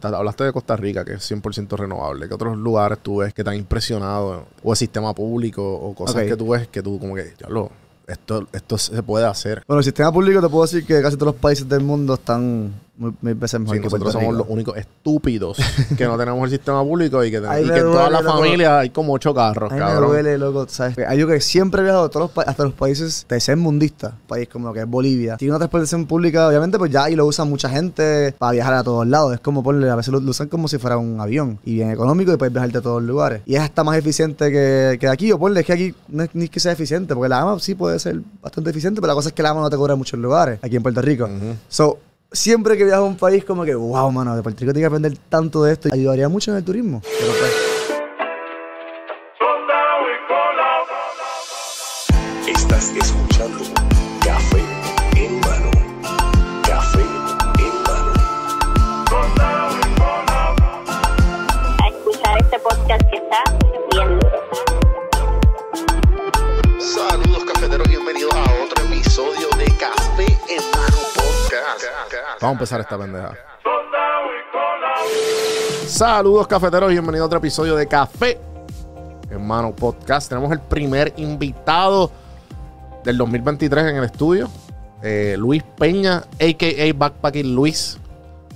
Hablaste de Costa Rica, que es 100% renovable. ¿Qué otros lugares tú ves que te han impresionado? O el sistema público, o cosas que tú ves que tú como que, ya lo, esto, esto se puede hacer. Bueno, el sistema público te puedo decir que casi todos los países del mundo están muy, mil veces mejor Sí, que nosotros somos los únicos estúpidos que no tenemos el sistema público y que, Ahí y que en toda duele, la loco. familia hay como ocho carros, A mí me cabrón. duele, loco, ¿sabes? Hay yo que siempre he viajado a todos los hasta los países tercermundistas, país como lo que es Bolivia. Tiene una transportación pública, obviamente, pues ya ahí lo usa mucha gente para viajar a todos lados. Es como ponerle, a veces lo, lo usan como si fuera un avión y bien económico y puedes viajarte a todos los lugares. Y es hasta más eficiente que, que aquí, o ponle, es que aquí no es ni que sea eficiente, porque la AMA sí puede ser bastante eficiente, pero la cosa es que la AMA no te cobra en muchos lugares, aquí en Puerto Rico. Ujú. So, siempre que viajo a un país, como que, wow, mano, de Puerto Rico tiene que aprender tanto de esto. Ayudaría mucho en el turismo. Pues, Vamos a empezar esta pendeja. Saludos cafeteros, bienvenidos a otro episodio de Café Hermano Podcast. Tenemos el primer invitado del 2023 en el estudio, eh, Luis Peña, a.k.a. Backpacking Luis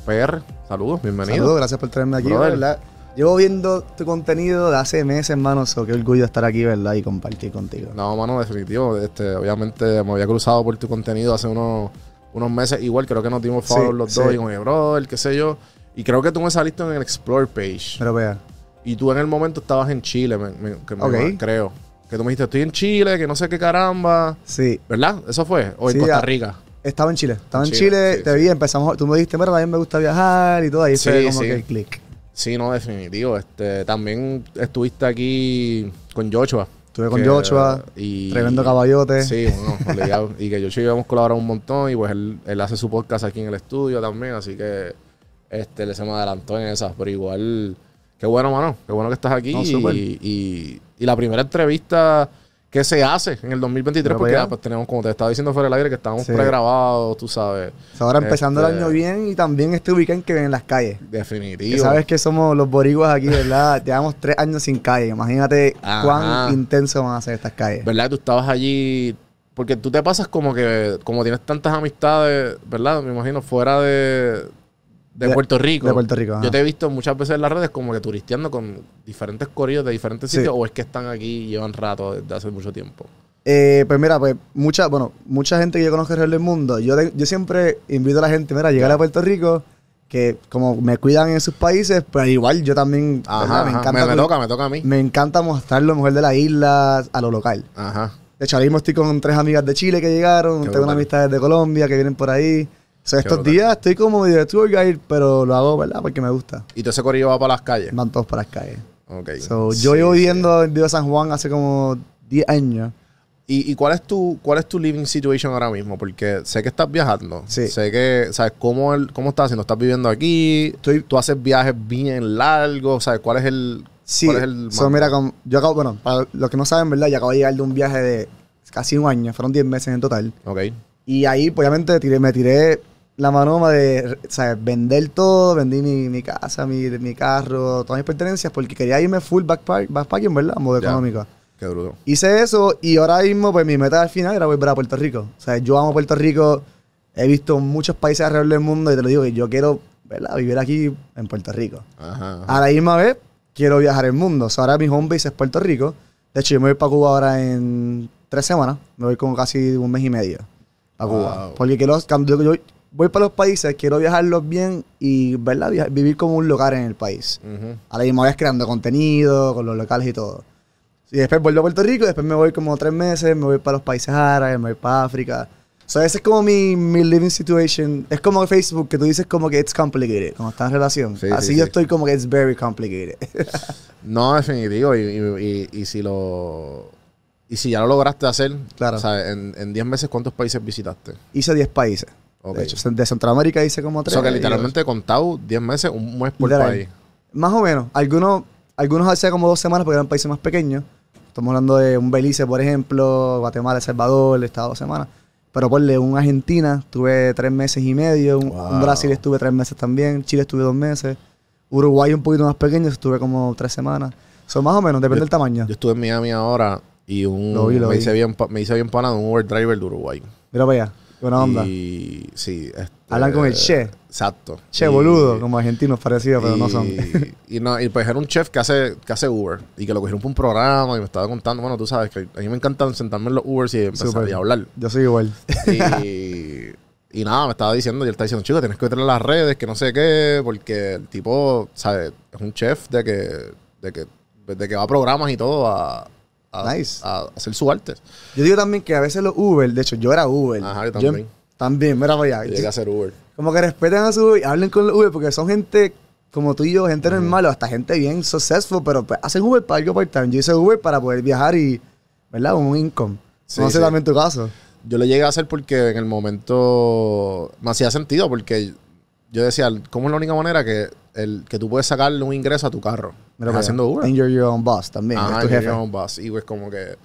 PR. Saludos, bienvenido. Saludos, gracias por traerme aquí, Brother. ¿verdad? Llevo viendo tu contenido de hace meses, hermano, so qué orgullo estar aquí, ¿verdad? Y compartir contigo. No, mano, definitivo. Este, obviamente me había cruzado por tu contenido hace unos, unos meses. Igual creo que nos dimos Sí, follow los sí. dos y con el brother, qué sé yo. Y creo que tú me saliste en el Explore page. Pero vea, Y tú en el momento estabas en Chile, me, me- que me- Ok. creo. Que tú me dijiste, estoy en Chile, que no sé qué caramba. sí, ¿Verdad? ¿Eso fue? ¿O en Sí, Costa. Rica? estaba en Chile. Estaba En Chile, te vi, empezamos, tú me dijiste, mira, también me gusta viajar y todo, ahí fue como que el click. Sí, no, definitivo. Este, también estuviste aquí con Joshua. Estuve con Joshua, y, tremendo caballote. Sí, bueno, obligado. y que Joshua y yo hemos colaborado un montón y pues él, él hace su podcast aquí en el estudio también, así que este, le se me adelantó en esas, pero igual, qué bueno, mano, qué bueno que estás aquí No, y, y, y la primera entrevista que se hace en el 2023, Pero porque ya, pues tenemos, como te estaba diciendo fuera del aire, que estábamos Sí. pregrabados, tú sabes, O sea, ahora empezando Este- el año bien y también este weekend que ven en las calles. definitivo. Que sabes que somos los boriguas aquí, ¿verdad? Llevamos tres años sin calle. Imagínate Ajá. cuán intenso van a ser estas calles. ¿Verdad? Tú estabas allí. Porque tú te pasas como que, como tienes tantas amistades, ¿verdad? Me imagino, fuera de, de, De- Puerto Rico. de Puerto Rico, ajá. Yo te he visto muchas veces en las redes como que turisteando con diferentes corridos de diferentes Sí. sitios, o es que están aquí y llevan rato desde hace mucho tiempo. Eh, pues mira, pues mucha, bueno, mucha gente que yo conozco alrededor del mundo, yo, de- yo siempre invito a la gente, mira, a llegar a Puerto Rico, que como me cuidan en sus países, pues igual yo también, Ajá, ajá. me encanta, me toca, me toca a mí. me encanta mostrar lo mejor de la isla a lo local. Ajá. De hecho, ahora mismo estoy con tres amigas de Chile que llegaron, Qué tengo una brutal. amistad de Colombia que vienen por ahí. O sea, Qué estos brutal. días estoy como medio de tour guide, pero lo hago, ¿verdad? Porque me gusta. Y todo ese corillo va para las calles. Van todos para las calles. Ok. So, Sí, yo llevo sí. viviendo en San Juan hace como 10 años. ¿Y, y cuál es tu cuál es tu living situation ahora mismo? Porque sé que estás viajando. Sí. Sé que, ¿sabes cómo, el, cómo estás haciendo? ¿Estás viviendo aquí? Estoy- ¿Tú haces viajes bien largos? ¿Sabes cuál es el Sí, cuál es el so, mira, como- yo acabo, bueno, para los que no saben, ¿verdad? Yo acabo de llegar de un viaje de casi un año, fueron 10 meses en total. Ok. Y ahí, pues, obviamente, tiré- me tiré la manoma de, ¿sabes? Vender todo, vendí mi, mi casa, mi, mi carro, todas mis pertenencias, porque quería irme full backpack, backpacking, ¿verdad? Modo económico. Qué bruto. Hice eso y ahora mismo, pues, mi meta al final era volver a Puerto Rico. O sea, yo amo Puerto Rico, he visto muchos países alrededor del mundo y te lo digo que yo quiero, ¿verdad? Vivir aquí en Puerto Rico. Ajá. A la misma vez, quiero viajar el mundo. O sea, ahora mi home base es Puerto Rico. De hecho, yo me voy para Cuba ahora en tres semanas. Me voy como casi un mes y medio a Cuba. Wow. Porque quiero, cuando yo voy para los países, quiero viajarlos bien y, ¿verdad? Vivir como un local en el país. Ujú. A la misma vez creando contenido con los locales y todo. Y después vuelvo a Puerto Rico, después me voy como tres meses, me voy para los países árabes, me voy para África. O sea, ese es como mi, mi living situation. Es como Facebook, que tú dices como que it's complicated, como estás en relación. Sí, Así sí, yo sí. estoy como que it's very complicated. No, definitivo. Y, y- y- si lo. Y si ya lo lograste hacer, Claro. o sea, en en 10 meses, ¿cuántos países visitaste? hice 10 países. De hecho, de Centroamérica hice como O 3. sea, que literalmente contado 10 meses, un mes por Literal. país. Más o menos. Algunos, algunos hacía como dos semanas porque eran países más pequeños. Estamos hablando de un Belice, por ejemplo, Guatemala, El Salvador, estaba dos semanas. Pero ponle un Argentina, estuve tres meses y medio. Un. Brasil estuve tres meses también. Chile estuve dos meses. Uruguay un poquito más pequeño, estuve como tres semanas. Son más o menos, depende Yo- del tamaño. Yo estuve en Miami ahora y un, Lo vi, lo me, vi. hice bien, me hice bien pana de un Uber driver de Uruguay. Mira para allá, buena onda. Y sí. este, Hablan con el che. Exacto. Che, Y- boludo, como argentinos parecidos, pero no son. Y, no, y pues era un chef que hace, que hace Uber y que lo cogieron para un programa y me estaba contando, bueno, tú sabes que a mí me encanta sentarme en los Ubers y empezar y hablar. Yo soy igual. Y, y nada, me estaba diciendo, y él está diciendo, chico, tienes que meterle las redes, que no sé qué, porque el tipo, ¿sabes? Es un chef de que, de que, de que va a programas y todo a, a, Nice. a hacer su arte. Yo digo también que a veces los Uber, de hecho, yo era Uber. Ajá, yo Yo- también. también, mira para allá. Yo llegué a hacer Uber. Como que respeten a su Uber y hablen con los Uber porque son gente como tú y yo, gente normal o hasta gente bien successful, pero pues, hacen Uber para algo part-time. Yo hice Uber para poder viajar y, ¿verdad? Un income. Sí, no sé sí. también tu caso. Yo lo llegué a hacer porque en el momento me hacía sentido, porque yo decía, ¿cómo es la única manera que, el, que tú puedes sacarle un ingreso a tu carro? Mira haciendo. Uber. And you're your own boss también. Es tu jefe. llevaba un bus. Y pues como que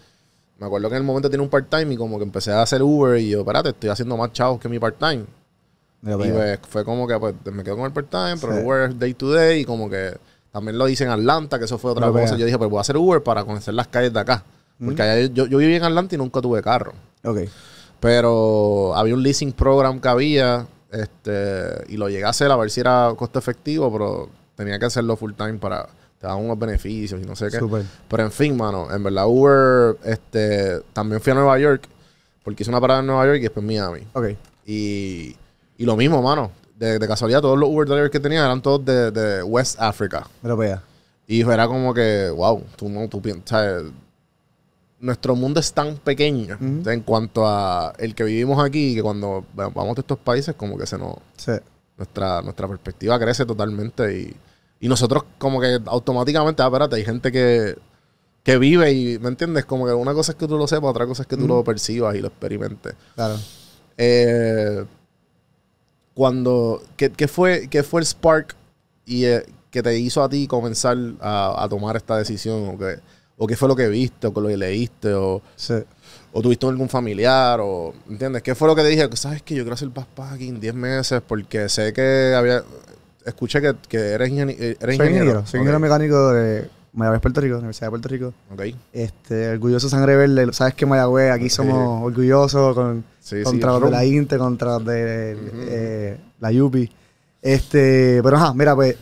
me acuerdo que en el momento tenía un part-time y como que empecé a hacer Uber y yo, espérate, estoy haciendo más chavos que mi part-time. Y pues fue como que pues me quedo con el part-time, pero Sí. Uber es day to day y como que también lo hice en Atlanta, que eso fue otra Mira cosa. Yo dije, pues voy a hacer Uber para conocer las calles de acá. Porque allá yo, yo viví en Atlanta y nunca tuve carro. Ok. Pero había un leasing program que había este y lo llegué a hacer a ver si era costo efectivo, pero tenía que hacerlo full time para te daban unos beneficios y no sé qué. Súper. Pero en fin, mano, en verdad Uber, este, también fui a Nueva York, porque hice una parada en Nueva York y después en Miami. Ok. Y, y lo mismo, mano. De, de casualidad, todos los Uber drivers que tenía eran todos de, de West Africa. Allá. Y era como que, wow, tú no, tú piensas. Nuestro mundo es tan pequeño en cuanto a el que vivimos aquí, que cuando va- vamos a estos países, como que se nos, Sí. nuestra, nuestra perspectiva crece totalmente y, y nosotros como que automáticamente, ah, espérate, hay gente que, que vive y, ¿me entiendes? Como que una cosa es que tú lo sepas, otra cosa es que tú lo percibas y lo experimentes. Claro. Eh, cuando, ¿qué, qué fue, ¿qué fue el spark y, eh, que te hizo a ti comenzar a, a tomar esta decisión? ¿O qué, ¿O qué fue lo que viste? ¿O lo que leíste? ¿O, Sí. o tuviste algún familiar? o ¿Entiendes? ¿Qué fue lo que te dije? ¿Sabes que Yo quiero hacer backpacking 10 meses porque sé que había... Escuché que, que eres, ingeni- eh, eres Soy ingeniero. ingeniero. Soy ingeniero Ok, mecánico de Mayagüez, Puerto Rico, Universidad de Puerto Rico. ok. Este, orgulloso sangre verde. Sabes que Mayagüez, aquí somos orgullosos con, Sí, sí, contra los de la Inte, contra los de eh, la Yupi. Este, pero ajá, mira, pues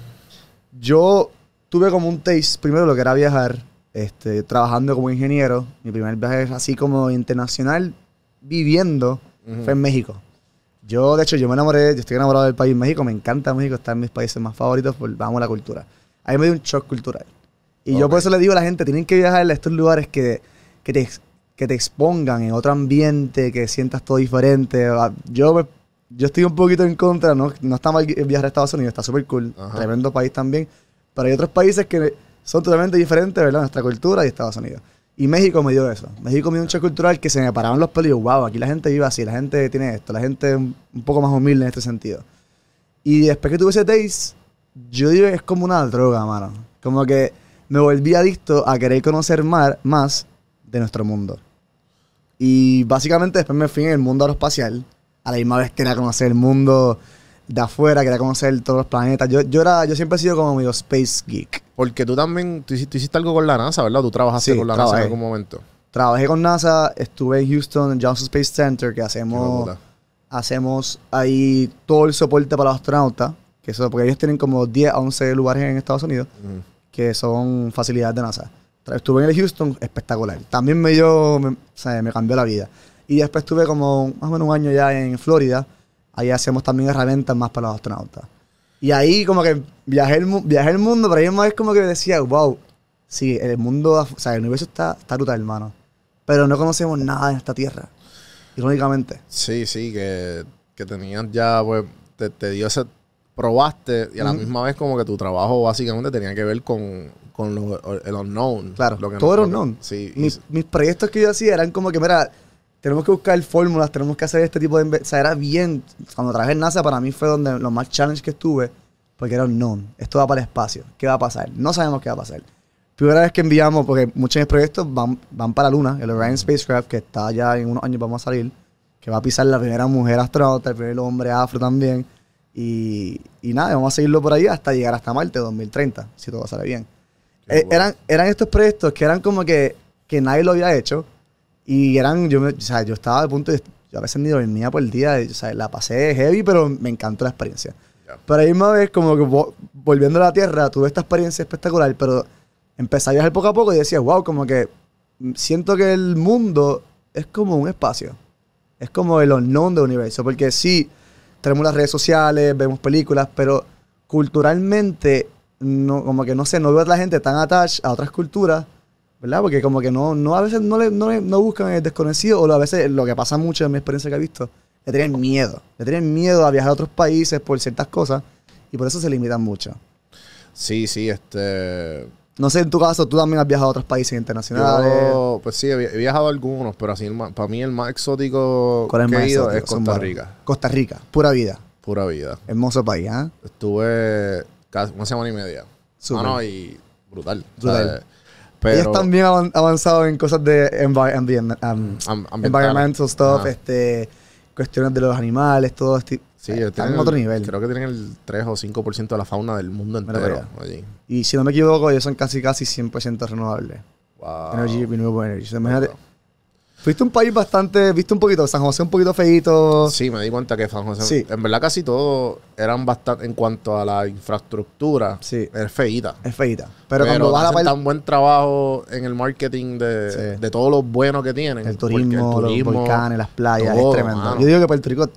yo tuve como un taste, primero lo que era viajar, este, trabajando como ingeniero. Mi primer viaje así como internacional, viviendo, fue en México. Yo, de hecho, yo me enamoré, yo estoy enamorado del país México, me encanta México, está en mis países más favoritos, por, vamos, la cultura. A mí me dio un shock cultural. Y yo Ok. por eso le digo a la gente, tienen que viajar a estos lugares que, que, te, que te expongan en otro ambiente, que sientas todo diferente. Ah, Yo, yo estoy un poquito en contra, no, no está mal viajar a Estados Unidos, está súper cool, Ajá. tremendo país también, pero hay otros países que son totalmente diferentes, ¿verdad? Nuestra cultura y Estados Unidos. Y México me dio eso. México me dio un shock cultural que se me paraban los pelos y yo, wow, aquí la gente vive así, la gente tiene esto, la gente es un poco más humilde en este sentido. Y después que tuve ese taste, yo digo que es como una droga, mano. Como que me volví adicto a querer conocer más, más de nuestro mundo. Y básicamente después me fui en el mundo aeroespacial. A la misma vez quería conocer el mundo de afuera, quería conocer todos los planetas. Yo, yo, era, yo siempre he sido como medio space geek. Porque tú también, tú, hici- tú hiciste algo con la NASA, ¿verdad? Tú trabajaste Sí, con la NASA en trabajé. algún momento. Trabajé con NASA, estuve en Houston, en Johnson Space Center, que hacemos, hacemos ahí todo el soporte para los astronautas. Que eso, porque ellos tienen como 10 a 11 lugares en Estados Unidos. Que son facilidades de NASA. Estuve en el Houston, espectacular. También me dio, me, o sea, me cambió la vida. Y después estuve como más o menos un año ya en Florida. Ahí hacemos también herramientas más para los astronautas. Y ahí como que viajé el, viajé el mundo, pero ahí más es como que decía, wow, sí, el mundo, o sea, el universo está, está brutal, hermano. Pero no conocemos nada en esta tierra. Irónicamente. Sí, sí, que, que tenías ya, pues, te, te dio ese, probaste y a la Ujú. misma vez como que tu trabajo básicamente tenía que ver con, con lo- el unknown. Claro, Lo que todo no- era unknown. Sí, mis, mis proyectos que yo hacía eran como que, mira, tenemos que buscar fórmulas, tenemos que hacer este tipo de... O sea, era bien... Cuando trabajé en NASA, para mí fue donde lo más challenge que estuve, porque era un known. Esto va para el espacio. ¿Qué va a pasar? No sabemos qué va a pasar. Primera vez que enviamos, porque muchos de mis proyectos van, van para la Luna, el Orion Spacecraft, que está ya en unos años vamos a salir, que va a pisar la primera mujer astronauta, el primer hombre afro también. Y, y nada, vamos a seguirlo por ahí hasta llegar hasta Marte 2030, si todo sale bien. Eh, bueno. eran, eran estos proyectos que eran como que, que nadie lo había hecho. Y eran, yo, me- o sea, yo estaba al punto de, yo a veces ni dormía por el día, o sea, la pasé heavy, pero me encantó la experiencia. Ya. Pero ahí misma vez, como que vo- volviendo a la Tierra, tuve esta experiencia espectacular, pero empecé a viajar poco a poco y decía, wow, como que siento que el mundo es como un espacio. Es como el unknown del universo, porque sí, tenemos las redes sociales, vemos películas, pero culturalmente, no, como que no sé, no veo a la gente tan attached a otras culturas, ¿verdad? Porque como que no, no a veces no, le, no, le- no buscan el desconocido, o a veces lo que pasa mucho en mi experiencia que he visto, le tienen miedo. Le tienen miedo a viajar a otros países por ciertas cosas, y por eso se limitan mucho. Sí, sí, este. No sé, en tu caso, tú también has viajado a otros países internacionales. Yo, pues sí, he vi- he viajado a algunos, pero así, más- para mí el más exótico ¿Cuál es que más he ido exótico? es Costa. Rica. Costa Rica, pura vida. Pura vida. Hermoso país, ¿ah? Estuve casi una semana y media. Súper. Ah, no, y brutal. Brutal. Pero, Ellos están bien avan- avanzados en cosas de envi- um, environmental stuff, Ajá. este, cuestiones de los animales, todo este. Sí, eh, están en otro el- nivel. Creo que tienen el 3 o 5% de la fauna del mundo entero allí. Y si no me equivoco, ellos son casi casi 100% renovables. Wow. Energy, renewable energy. Imagínate, fuiste un país bastante, viste un poquito, San José un poquito feíto. Sí, me di cuenta que San José, Sí. en verdad casi todos eran bastante, en cuanto a la infraestructura, Sí. es feíta. Es feíta. Pero, cuando vas a la tan buen trabajo en el marketing de, Sí. de todo lo bueno que tienen. el porque turismo, los volcanes, las playas, todo, es tremendo. mano. Yo digo que Puerto Rico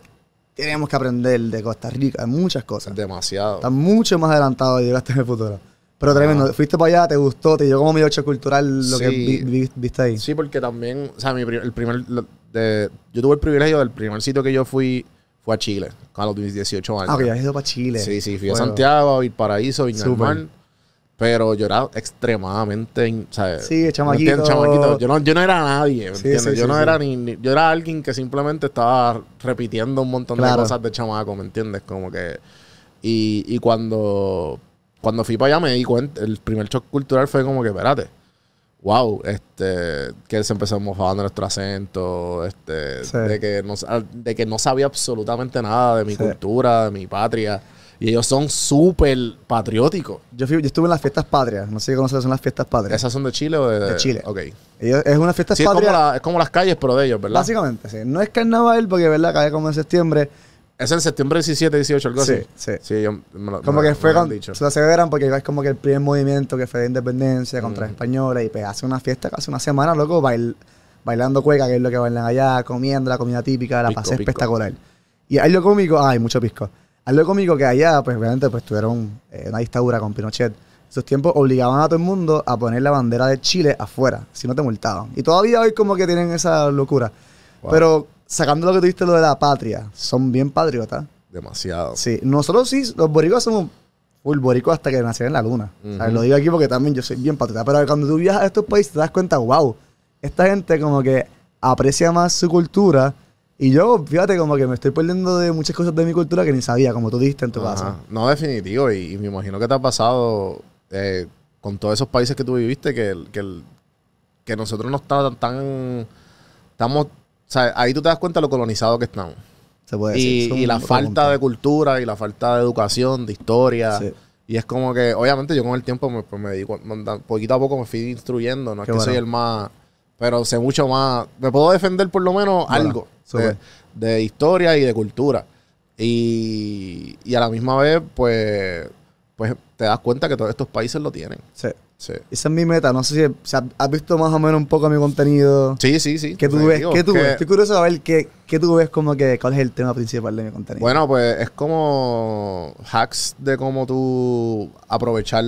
tenemos que aprender de Costa Rica, muchas cosas. demasiado. Está mucho más adelantado y llegaste en el futuro. Pero tremendo, fuiste para allá, te gustó, te dio como medio hecho cultural lo que Sí. vi- vi- viste ahí. Sí, porque también, o sea, mi el primer, lo- de, yo tuve el privilegio del primer sitio que yo fui, fue a Chile, a los 18 años. Ah, que ya has ido para Chile. Sí, sí, fui a. Santiago, a Ir Paraíso, Viña del. Mar. Pero yo era extremadamente. Sí, ¿Me chamaquito. Yo no, yo no era nadie, ¿me entiendes? sí, yo sí, no era ni, ni- Yo era alguien que simplemente estaba repitiendo un montón Claro. de cosas de chamaco, ¿me entiendes? Como que... Y, y cuando, cuando fui para allá me di cuenta, el primer shock cultural fue como que, espérate, wow, este, que se empezó de nuestro acento, este, Sí. de, que no, de que no sabía absolutamente nada de mi Sí. cultura, de mi patria. Y ellos son súper patrióticos. Yo, fui- yo estuve en las fiestas patrias, no sé si conoces son las fiestas patrias. ¿Esas son de Chile o de, De Chile. Ok. Ellos- es una fiesta Sí, es como, patria, la- es como las calles, pero de ellos, ¿verdad? básicamente, sí. No es carnaval porque, ¿verdad? Cae como en septiembre. Es en septiembre 17, 18, algo Sí, así. sí. Sí, yo, me lo- Como me- que fue con, dicho. se lo celebran porque es como que el primer movimiento que fue de independencia contra Mm. españoles y pues hace una fiesta casi una semana, loco, bail- bailando cueca, que es lo que bailan allá, comiendo la comida típica, la pasé espectacular. Y hay lo cómico, ay, mucho pisco. Hay lo cómico que allá, pues obviamente, pues tuvieron eh, una dictadura con Pinochet. Esos tiempos obligaban a todo el mundo a poner la bandera de Chile afuera, si no te multaban. Y todavía hoy como que tienen esa locura. Wow. Pero sacando lo que tuviste lo de la patria, son bien patriotas. Demasiado. Sí, nosotros sí, los boricuas somos full boricua hasta que nacieron en la luna. O sea, Ujú. lo digo aquí porque también yo soy bien patriota. Pero cuando tú viajas a estos países te das cuenta, wow, esta gente como que aprecia más su cultura. Y yo, fíjate, como que me estoy perdiendo de muchas cosas de mi cultura que ni sabía, como tú dijiste en tu Ajá. caso. No, definitivo. Y, y me imagino que te ha pasado eh, con todos esos países que tú viviste que, que, que nosotros no estamos tan... Estamos... O sea, ahí tú te das cuenta de lo colonizado que estamos. Se puede decir. y la falta de cultura y la falta de educación, de historia. Sí. Y es como que, obviamente, yo con el tiempo me, pues, me di poquito a poco me fui instruyendo. No es que bueno. soy el más. Pero sé mucho más. Me puedo defender por lo menos Bueno, algo de, de historia y de cultura. Y, y a la misma vez, pues, pues te das cuenta que todos estos países lo tienen. Sí. Sí, Esa es mi meta. No sé si, has- has visto más o menos un poco mi contenido. sí, sí. sí ¿Qué tú ves? ¿Qué tú Que- ves? Estoy curioso de ver qué, qué tú ves como que cuál es el tema principal de mi contenido. Bueno, pues es como hacks de cómo tú aprovechar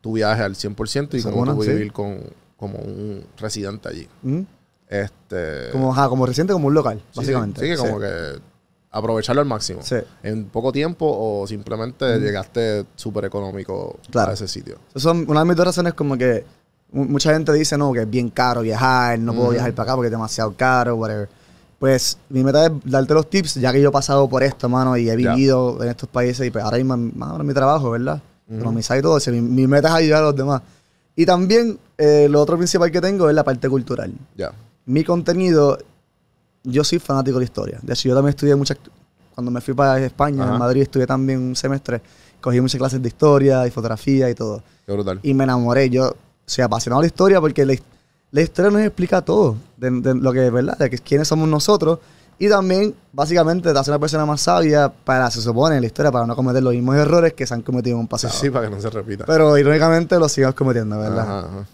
tu viaje al 100% y cómo tú sí. vivir con, como un residente allí. ¿Mm? Este, Como, ajá, como reciente, como un local, básicamente. Sí, que como que aprovecharlo al máximo. Sí. En poco tiempo o simplemente llegaste súper económico Claro. a ese sitio. Son una de mis dos razones como que mu- mucha gente dice, no, que es bien caro viajar, no puedo Ujú. viajar para acá porque es demasiado caro, whatever. Pues mi meta es darte los tips, ya que yo he pasado por esto, mano, y he vivido en estos países y pues ahora mismo mano, mi trabajo, ¿verdad? Economizar y todo eso. Mi, mi meta es ayudar a los demás. Y también eh, lo otro principal que tengo es la parte cultural. Ya. Mi contenido, yo soy fanático de la historia. De hecho, yo también estudié muchas... cuando me fui para España, Ajá. en Madrid, estuve también un semestre, cogí muchas clases de historia y fotografía y todo. Qué brutal. Y me enamoré. Yo soy apasionado de la historia porque la, la historia nos explica todo de, de lo que es verdad, de que, quiénes somos nosotros. Y también, básicamente, te hace una persona más sabia para, se supone, en la historia, para no cometer los mismos errores que se han cometido en un Sí, pasado. sí, para que no se repita. Pero irónicamente los sigamos cometiendo, ¿verdad? Ajá, ajá.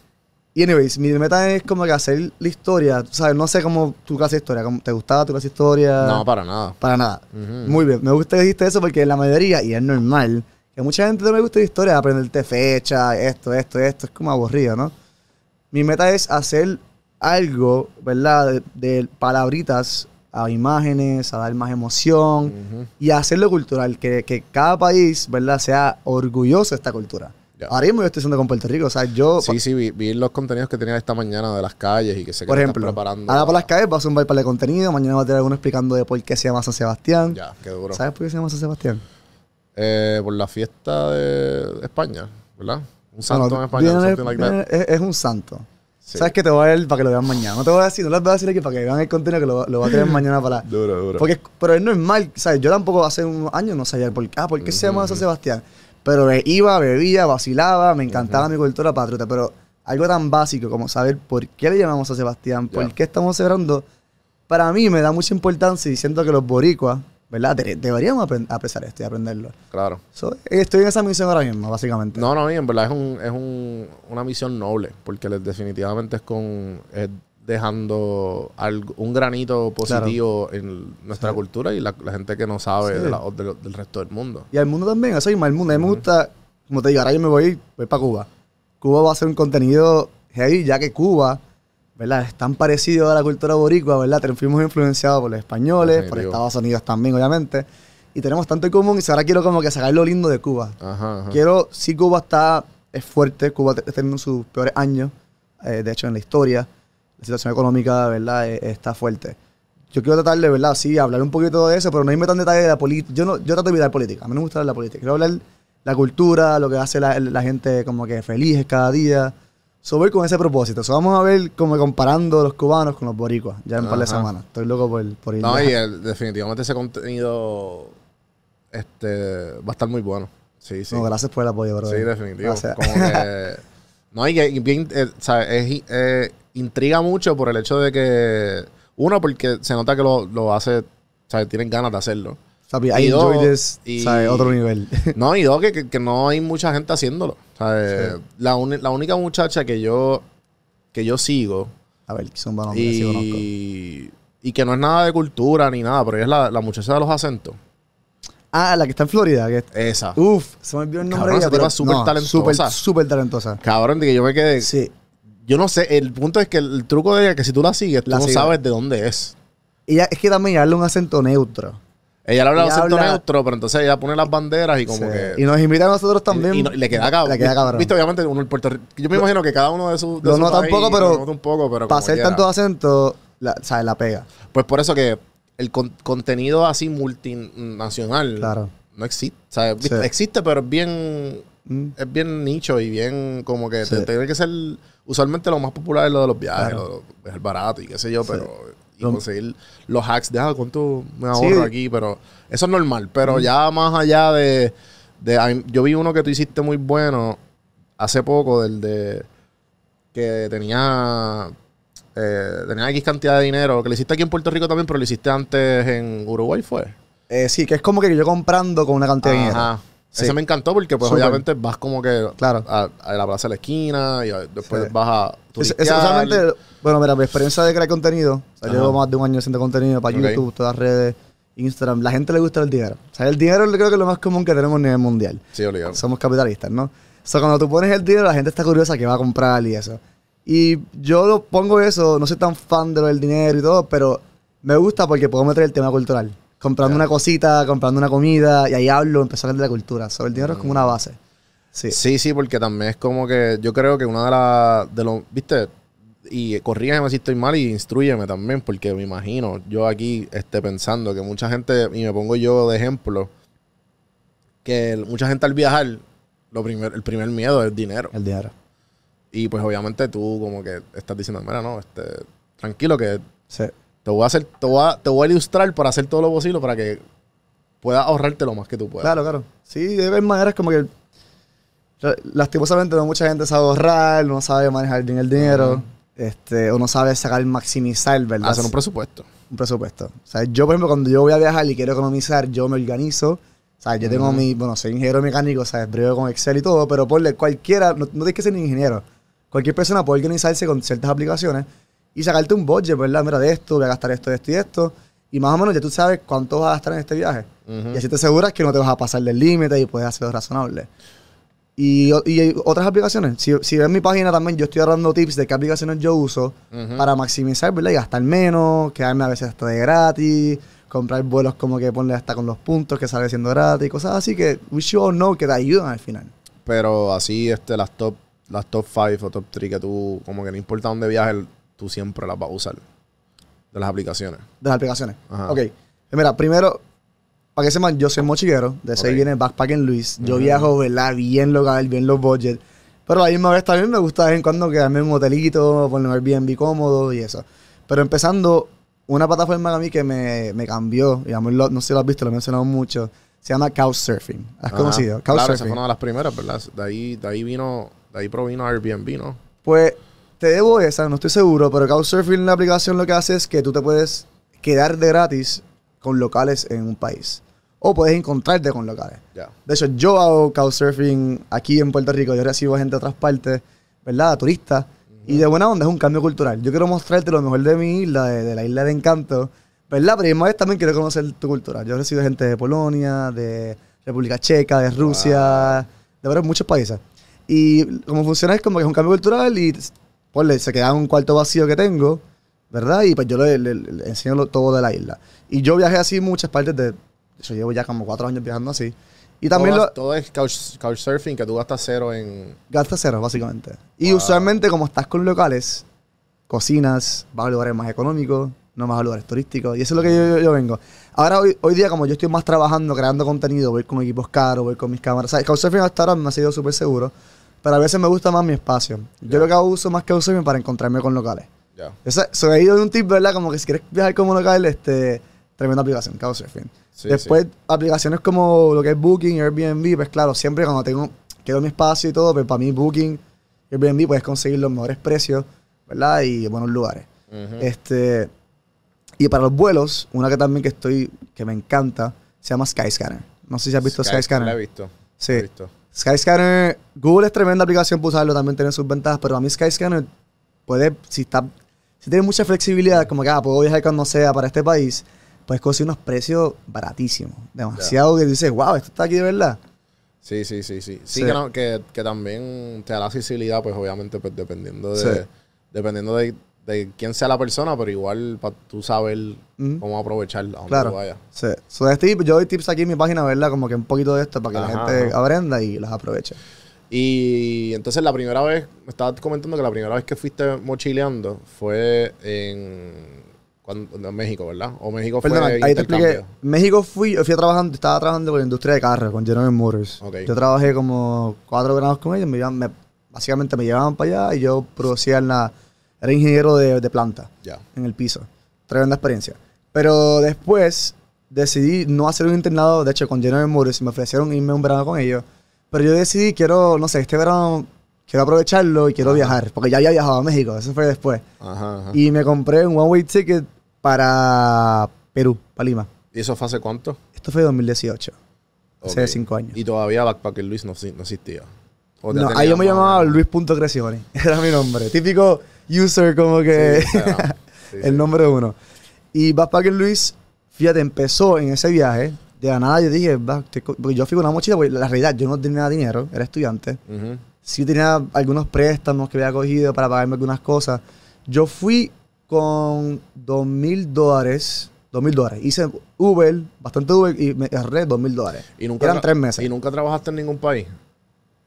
Y anyways, mi meta es como que hacer la historia, tú ¿sabes? No sé cómo tu clase de historia, ¿cómo- ¿te gustaba tu clase de historia? No, para nada. Para nada. Ujú. Muy bien, me gusta que dijiste eso porque la mayoría, y es normal, que mucha gente no le gusta la historia, aprenderte fecha, esto, esto, esto, es como aburrido, ¿no? Mi meta es hacer algo, ¿verdad? De, de palabritas a imágenes, a dar más emoción Ujú. y hacerlo cultural, que, que cada país, ¿verdad? Sea orgulloso de esta cultura. Ya. Ahora mismo yo estoy haciendo con Puerto Rico, o sea, yo... Sí, sí, vi, vi los contenidos que tenía esta mañana de las calles y que que Por ejemplo, preparando. ahora por las calles va a zumbar para de contenido, mañana va a tener alguno explicando de por qué se llama San Sebastián. Ya, qué duro. ¿Sabes por qué se llama San Sebastián? Eh, por la fiesta de España, ¿verdad? Un santo en España, viene- like viene- es, es un santo. Sí. ¿Sabes que Te voy a ver para que lo vean mañana. No te voy a decir, no les voy a decir aquí para que vean el contenido que lo, lo voy a tener mañana para... Duro, duro. Porque, pero es normal, ¿sabes? Yo tampoco hace unos años no sabía por qué, ah, ¿por qué se llama San Sebastián? Pero iba, bebía, vacilaba, me encantaba mi cultura patriota, pero algo tan básico como saber por qué le llamamos San Sebastián, por qué estamos celebrando, para mí me da mucha importancia y siento que los boricuas, ¿verdad? De- deberíamos apreciar esto y aprenderlo. Claro. So, estoy en esa misión ahora mismo, básicamente. No, no, y en verdad es, un, es un, una misión noble, porque les- definitivamente es con es dejando algo, un granito positivo en nuestra cultura y la, la gente que no sabe Sí. de la- de- del resto del mundo. Y al mundo también, eso mismo, al mundo. A mí me gusta, como te digo, ahora yo me voy, voy para Cuba. Cuba va a ser un contenido heavy, ya que Cuba, ¿verdad? Es tan parecido a la cultura boricua, ¿verdad? Fuimos influenciados por los españoles, por Definitivo. Estados Unidos también, obviamente. Y tenemos tanto en común y ahora quiero como que sacar lo lindo de Cuba. Ajá, ajá. Quiero, sí Cuba está, es fuerte, Cuba está teniendo sus peores años, eh, de hecho en la historia, la situación económica, ¿verdad? Eh, está fuerte. Yo quiero tratar de, ¿verdad? Sí, hablar un poquito de eso, pero no irme tan detalle de la política. Yo, no, yo trato de evitar política, a mí no me gusta hablar de la política. Quiero hablar la cultura, lo que hace la, la gente como que feliz cada día. So, voy con ese propósito. So, vamos a ver como comparando los cubanos con los boricuas, ya en un par de semanas. Estoy loco por, por ir. No, y el- definitivamente ese contenido este, va a estar muy bueno. Sí, sí. No, gracias por el apoyo, bro. Sí, definitivo. Gracias. Como que. No, y bien, eh, ¿sabes? Es, eh, intriga mucho por el hecho de que. Uno, porque se nota que lo, lo hace. ¿Sabes? Tienen ganas de hacerlo. Papi, Y I enjoy dos, this, y- ¿sabes? Otro nivel. No, y dos, que, que, que no hay mucha gente haciéndolo. ¿sabes? Sí. La, uni- la única muchacha que yo. que yo sigo. a ver, son buenos nombres, sí. Y. y que no es nada de cultura ni nada, pero ella es la, la muchacha de los acentos. Ah, la que está en Florida. Que, Esa. uf, se me olvidó el nombre Cabrón, de ella, pero súper no, talentosa. Súper talentosa. Cabrón, de que yo me quedé. Sí. Yo no sé, el punto es que el truco de ella es que si tú la sigues, tú La no sabes de dónde es. Ella, es que también habla un acento neutro. Ella le habla Ella acento habla- neutro, pero entonces ella pone las banderas y como Sí. que. Y nos invita a nosotros también. y no- y le queda cabrón. Le queda cabrón. Viste, obviamente, uno en Puerto Rico. Yo me imagino que cada uno de sus. de Lo nota un poco, pero lo nota un poco, pero. Para hacer tantos acentos, la, ¿sabes? La pega. Pues por eso que el con- contenido así multinacional. Claro. No existe. Sí. existe, pero es bien. Mm. Es bien nicho y bien como que te- Sí. tiene que ser. Usualmente lo más popular es lo de los viajes, Claro. lo- lo- es el barato y qué sé yo, Sí. pero. Y Lo- conseguir los hacks de ah, cuánto me Sí. ahorro aquí, pero eso es normal. Pero ya más allá de, de- Yo vi uno que tú hiciste muy bueno hace poco, del de. que tenía. eh, tenía X cantidad de dinero, que lo hiciste aquí en Puerto Rico también, pero lo hiciste antes en Uruguay, ¿fue? Eh, sí, que es como que yo comprando con una cantidad de dinero. Sí. Ese me encantó porque, pues, obviamente vas como que Claro. a, a la plaza de la esquina y a- después Sí. vas a Es, usualmente, bueno, mira, mi experiencia de crear contenido, o sea, Ajá. llevo más de un año haciendo contenido para. YouTube, todas las redes, Instagram. La gente le gusta el dinero. O sea, el dinero creo que es lo más común que tenemos a nivel mundial. Sí, obligado. Somos capitalistas, ¿no? O sea, cuando tú pones el dinero, la gente está curiosa que va a comprar y eso. Y yo lo pongo eso, no soy tan fan de lo del dinero y todo, pero me gusta porque puedo meter el tema cultural. Comprando una cosita, comprando una comida, y ahí hablo, empezar a hablar de la cultura. So, el dinero es como una base. Sí. Sí, sí, porque también es como que yo creo que una de las, de los, viste, y corrígeme si estoy mal y instruyeme también, porque me imagino yo aquí esté pensando que mucha gente, y me pongo yo de ejemplo, que mucha gente al viajar, lo primer, el primer miedo es el dinero. El dinero. Y pues obviamente tú como que estás diciendo, mira, no, este, tranquilo que Sí. Te voy a hacer, te voy a, te voy a ilustrar para hacer todo lo posible para que puedas ahorrarte lo más que tú puedas. Claro, claro. Sí, de ver maneras como que. la- Lastimosamente, no mucha gente sabe ahorrar, no sabe manejar bien el dinero, este, o no sabe sacar, maximizar, ¿verdad? Hacer un presupuesto. un presupuesto. O sea, yo, por ejemplo, cuando yo voy a viajar y quiero economizar, yo me organizo. O sea, yo tengo mi, bueno, soy ingeniero mecánico, o sea, brego con Excel y todo, pero ponle cualquiera, no, no tienes que ser ni ingeniero. Cualquier persona puede organizarse con ciertas aplicaciones y sacarte un budget, ¿verdad? Mira, de esto, voy a gastar esto, esto y esto. Y más o menos ya tú sabes cuánto vas a gastar en este viaje. Y así te aseguras que no te vas a pasar del límite y puedes hacerlo razonable. Y, y hay otras aplicaciones. Si, si ves mi página también, yo estoy dando tips de qué aplicaciones yo uso para maximizar, ¿verdad? Y gastar menos, quedarme a veces hasta de gratis, comprar vuelos como que ponle hasta con los puntos que sale siendo gratis, cosas así que we should all know que te ayudan al final. Pero así, este, las top, las top 5 o top 3 que tú, como que no importa dónde viajes, tú siempre las vas a usar. De las aplicaciones. De las aplicaciones. Ajá. Ok. Mira, primero, para que sepan, yo soy mochiquero, de eso ahí viene Backpacking Luis. Yo Ujú. viajo, ¿verdad? Bien local, bien low budget. Pero a la misma vez también me gusta de vez en cuando quedarme en un hotelito, poner un Airbnb cómodo y eso. Pero empezando, una plataforma a mí que me, me cambió, digamos, lo- no sé si lo has visto, lo he mencionado mucho, se llama Couchsurfing. ¿Has Ajá. conocido? Claro, esa Couchsurfing. fue una de las primeras, ¿verdad? De ahí, de ahí vino, de ahí provino Airbnb, ¿no? Pues te debo esa, no estoy seguro, pero Couchsurfing, la aplicación lo que hace es que tú te puedes quedar de gratis con locales en un país. O puedes encontrarte con locales. Ya. De hecho, yo hago Couchsurfing aquí en Puerto Rico. Yo recibo gente de otras partes, ¿verdad? Turistas. Y de buena onda es un cambio cultural. Yo quiero mostrarte lo mejor de mi isla, de, de la isla de encanto, ¿verdad? Pero además vez también quiero conocer tu cultura. Yo recibo gente de Polonia, de República Checa, de Rusia, de varios muchos países. Y como funciona es como que es un cambio cultural y ponle, se queda en un cuarto vacío que tengo, ¿verdad? Y pues yo le, le- le enseño lo- todo de la isla. Y yo viajé así muchas partes de... Yo llevo ya como cuatro años viajando así. Y también todo, lo, todo es couch, couchsurfing, que tú gastas cero en... Gasta cero, básicamente. Y Wow. usualmente, como estás con locales, cocinas, vas a lugares más económicos, no más a lugares turísticos. Y eso es lo que yo, yo- yo vengo. Ahora, hoy, hoy día, como yo estoy más trabajando, creando contenido, voy con equipos caros, voy con mis cámaras. ¿Sabes? Couchsurfing hasta ahora me ha sido súper seguro. Pero a veces me gusta más mi espacio. Yo lo que hago uso más Couchsurfing para encontrarme con locales. Ya. Ese, eso he ido de un tip, ¿verdad? Como que si quieres viajar como local, este, tremenda aplicación, Couchsurfing. Sí, Después, aplicaciones como lo que es Booking, Airbnb, pues claro, siempre cuando tengo, quiero mi espacio y todo, pues para mí Booking, Airbnb puedes conseguir los mejores precios, ¿verdad? Y buenos lugares. Este, y para los vuelos, una que también que estoy, que me encanta, se llama Skyscanner. No sé si has visto Sky- Skyscanner. La he visto. Sí. la he visto. Skyscanner, Google es tremenda aplicación para usarlo, también tiene sus ventajas, pero a mí Skyscanner puede, si está, si tiene mucha flexibilidad, como que ah, puedo viajar cuando sea para este país, puedes conseguir unos precios baratísimos. Demasiado que dices, wow, esto está aquí de verdad. Sí, sí, sí, sí. Sí, Sí. Que, no- que, que también te da la accesibilidad, pues obviamente, pues dependiendo de, Sí. dependiendo de, de quién sea la persona, pero igual para tú saber cómo aprovechar a donde Claro. tú vayas. Sí. So, este yo doy tips aquí en mi página, ¿verdad? Como que un poquito de esto para que Ajá, la gente ajá. aprenda y las aproveche. Y entonces la primera vez, me estabas comentando que la primera vez que fuiste mochileando fue en, cuando, en México, ¿verdad? O México fue Perdona, ahí te expliqué. México fui, yo fui trabajando, estaba trabajando con la industria de carros, con General Motors. Yo trabajé como cuatro grados con ellos, me llevaban- me- básicamente me llevaban para allá y yo producía en la, era ingeniero de, de planta Ya. en el piso. Tremenda experiencia. Pero después decidí no hacer un internado, de hecho con General Motors, me ofrecieron irme un verano con ellos. Pero yo decidí, quiero, no sé, este verano quiero aprovecharlo y quiero viajar, porque ya había viajado a México, eso fue después. Ajá, ajá. Y me compré un one-way ticket para Perú, para Lima. ¿Y eso fue hace cuánto? Esto fue 2018, hace Ok. cinco años. Y todavía Backpacker Luis no, no existía. No, ahí yo me llamaba Luis.Crescione, era mi nombre. Típico user como que Sí, Instagram. Sí, el nombre uno. Y Backpacker Luis, fíjate, empezó en ese viaje. De la nada yo dije, porque yo fui con una mochila, porque la realidad yo no tenía dinero, era estudiante. Ujú. Sí tenía algunos préstamos que había cogido para pagarme algunas cosas. Yo fui con dos mil dólares, dos mil dólares. Hice Uber, bastante Uber y me ahorré dos mil dólares. ¿Y nunca Eran tres meses. ¿Y nunca trabajaste en ningún país?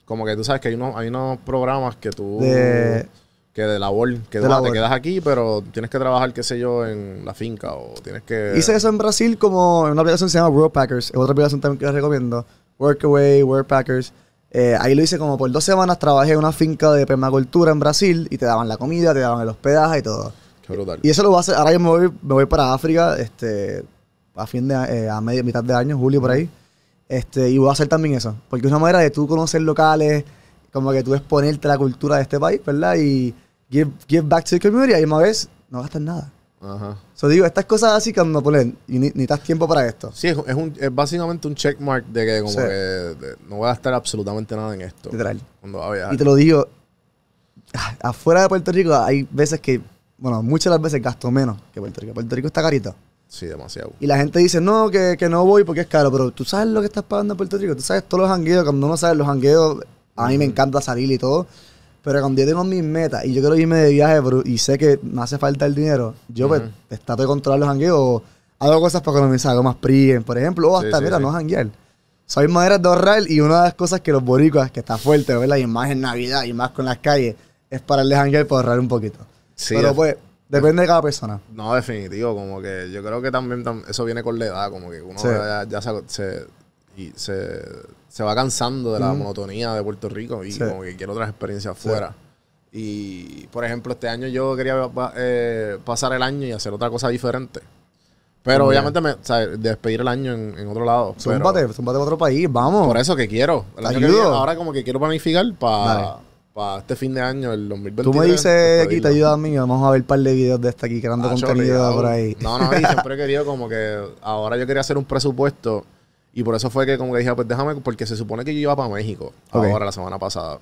Como que tú sabes que hay unos, hay unos programas que tú... De- Que de labor, que De labor. te quedas aquí, pero tienes que trabajar, qué sé yo, en la finca o tienes que... Hice eso en Brasil como en una aplicación que se llama World Packers. Es otra aplicación también que les recomiendo. Workaway, World Packers. Eh, ahí lo hice como por dos semanas. Trabajé en una finca de permacultura en Brasil y te daban la comida, te daban el hospedaje y todo. Qué brutal. Y eso lo voy a hacer. Ahora yo me voy, me voy para África este, a fin de eh, a media, mitad de año, julio por ahí. Este, y voy a hacer también eso. Porque es una manera de tú conocer locales, como que tú exponerte a la cultura de este país, ¿verdad? Y give, give back to the community. Y a misma vez, no gastas nada. Ajá. So digo, estas cosas así cuando ponen, y ni- necesitas tiempo para esto. Sí, es, es un, es básicamente un checkmark de que como Sí. que de- no voy a gastar absolutamente nada en esto. Literal. Cuando va a. Y te lo digo, ah, afuera de Puerto Rico hay veces que, bueno, muchas de las veces gasto menos que Puerto Rico. Puerto Rico está carito. Sí, demasiado. Y la gente dice, no, que, que no voy porque es caro, pero tú sabes lo que estás pagando en Puerto Rico, tú sabes todos los jangueos, cuando uno sabe los jangueos, a mí me encanta salir y todo, pero cuando yo tengo mis metas y yo quiero irme de viaje pero- y sé que me hace falta el dinero, yo pues trato de controlar los jangueos o hago cosas para economizar, hago más prien, por ejemplo, o hasta, sí, mira, sí. no janguear. So, hay maneras de ahorrar y una de las cosas que los boricuas, que está fuerte, ¿verdad? Y más en Navidad y más con las calles, es para el de janguear para ahorrar un poquito. Sí, pero es- pues, depende de cada persona. No, definitivo, como que yo creo que también tam- eso viene con la edad, como que uno Sí. ya, ya se, se- y se, se va cansando de la monotonía de Puerto Rico y Sí. como que quiere otras experiencias afuera. Y, por ejemplo, este año yo quería pa- eh, pasar el año y hacer otra cosa diferente. Pero obviamente me, o sea, despedir el año en, en otro lado. pero Zúmbate, zúmbate a otro país, vamos. por eso que quiero. El año que viene, ahora como que quiero planificar para este fin de año, el 2023. Tú me dices aquí, te ayudas a mí, vamos a ver un par de videos de este aquí creando Ah, contenido por ahí. No, no, y siempre he querido como que ahora yo quería hacer un presupuesto y por eso fue que como que dije, pues déjame, porque se supone que yo iba para México ahora la semana pasada.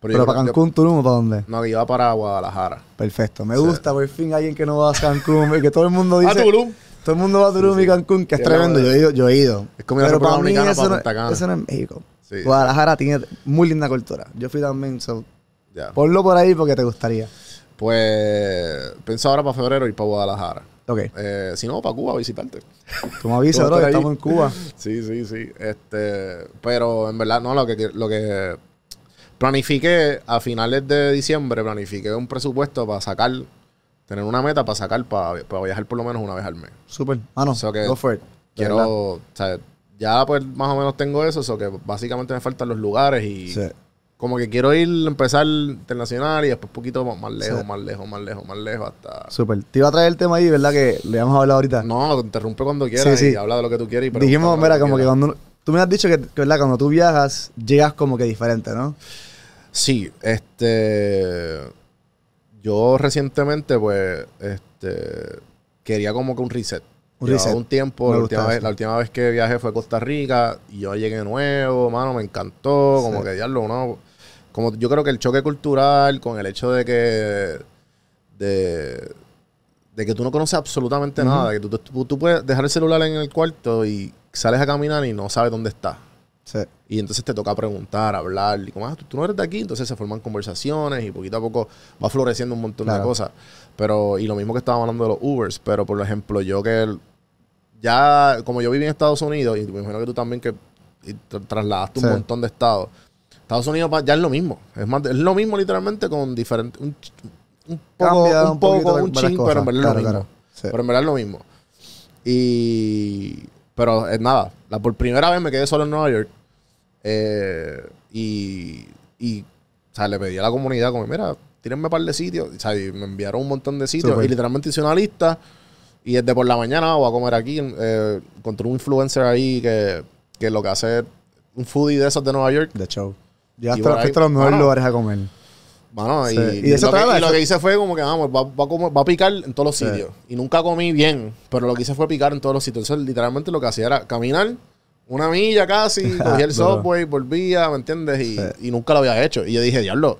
Pero, para Cancún, Tulum o para dónde? no, que iba para Guadalajara. Perfecto. Me Sí. gusta por fin alguien que no va a Cancún y que todo el mundo dice. A Tulum. Todo el mundo va a Tulum y Cancún, que es tremendo. Yo he ido. Yo he ido. Es como Pero para mí eso, para no, eso no es México. Sí. Guadalajara tiene muy linda cultura. Yo fui también. so, ponlo por ahí porque te gustaría. Pues pienso ahora para febrero ir para Guadalajara. Ok. Eh, si no, para Cuba a visitarte. Tú me avisas, bro, que estamos en Cuba. Sí, sí, sí. Este, pero en verdad, no, lo que, lo que planifiqué a finales de diciembre, planifiqué un presupuesto para sacar, tener una meta para sacar, para, para viajar por lo menos una vez al mes. Súper. Ah, no. O sea que Go for it. Quiero, o sea, ya pues más o menos tengo eso, o que básicamente me faltan los lugares y Sí. Como que quiero ir, empezar internacional y después poquito más, más lejos, Sí. más lejos, más lejos, más lejos hasta... Súper. Te iba a traer el tema ahí, ¿verdad? Que le vamos a hablar ahorita. No, te interrumpe cuando quieras Sí, sí. y habla de lo que tú quieras. y Dijimos, mira, como que quieras. cuando... Tú me has dicho que, que, ¿verdad? Cuando tú viajas, llegas como que diferente, ¿no? Sí, este. Yo recientemente, pues, este. Quería como que un reset. Un Llevaba reset. un tiempo. La última, vez, eso. la última vez que viajé fue a Costa Rica y yo llegué nuevo, mano, me encantó. Como que diablo, ¿no? Como yo creo que el choque cultural con el hecho de que. de. de que tú no conoces absolutamente nada. De que tú, tú- tú puedes dejar el celular en el cuarto y sales a caminar y no sabes dónde estás. Sí. Y entonces te toca preguntar, hablar. Y como, ah, tú, tú no eres de aquí. Entonces se forman conversaciones y poquito a poco va floreciendo un montón de cosas. Pero, y lo mismo que estábamos hablando de los Ubers. Pero, por ejemplo, yo que el- ya, como yo viví en Estados Unidos, y me imagino que tú también que trasladaste Sí. un montón de estados. Estados Unidos ya es lo mismo. Es más, es lo mismo literalmente con diferentes. Un, un poco, Cambia un, un poco, un varias chin, cosas. pero en verdad es Claro, lo mismo. claro. Sí. Pero en verdad es lo mismo. Y. Pero es nada. La, por primera vez me quedé solo en Nueva York. Eh, y. Y. O sea, le pedí a la comunidad, como, mira, tírenme un par de sitios. O sea, y me enviaron un montón de sitios. Súper. Y literalmente hice una lista. Y desde por la mañana voy a comer aquí. Eh, encontré un influencer ahí que, que lo que hace es un foodie de esos de Nueva York. De show. Llegaste a, a los mejores bueno. lugares a comer. Sí. y, eso lo que, y lo que hice fue como que vamos, va, va a comer- va a picar en todos los Sí. sitios. Y nunca comí bien, pero lo que hice fue picar en todos los sitios. Entonces, literalmente lo que hacía era caminar una milla casi, cogía el subway, volvía, ¿me entiendes? Y, Sí. y nunca lo había hecho. Y yo dije, diablo,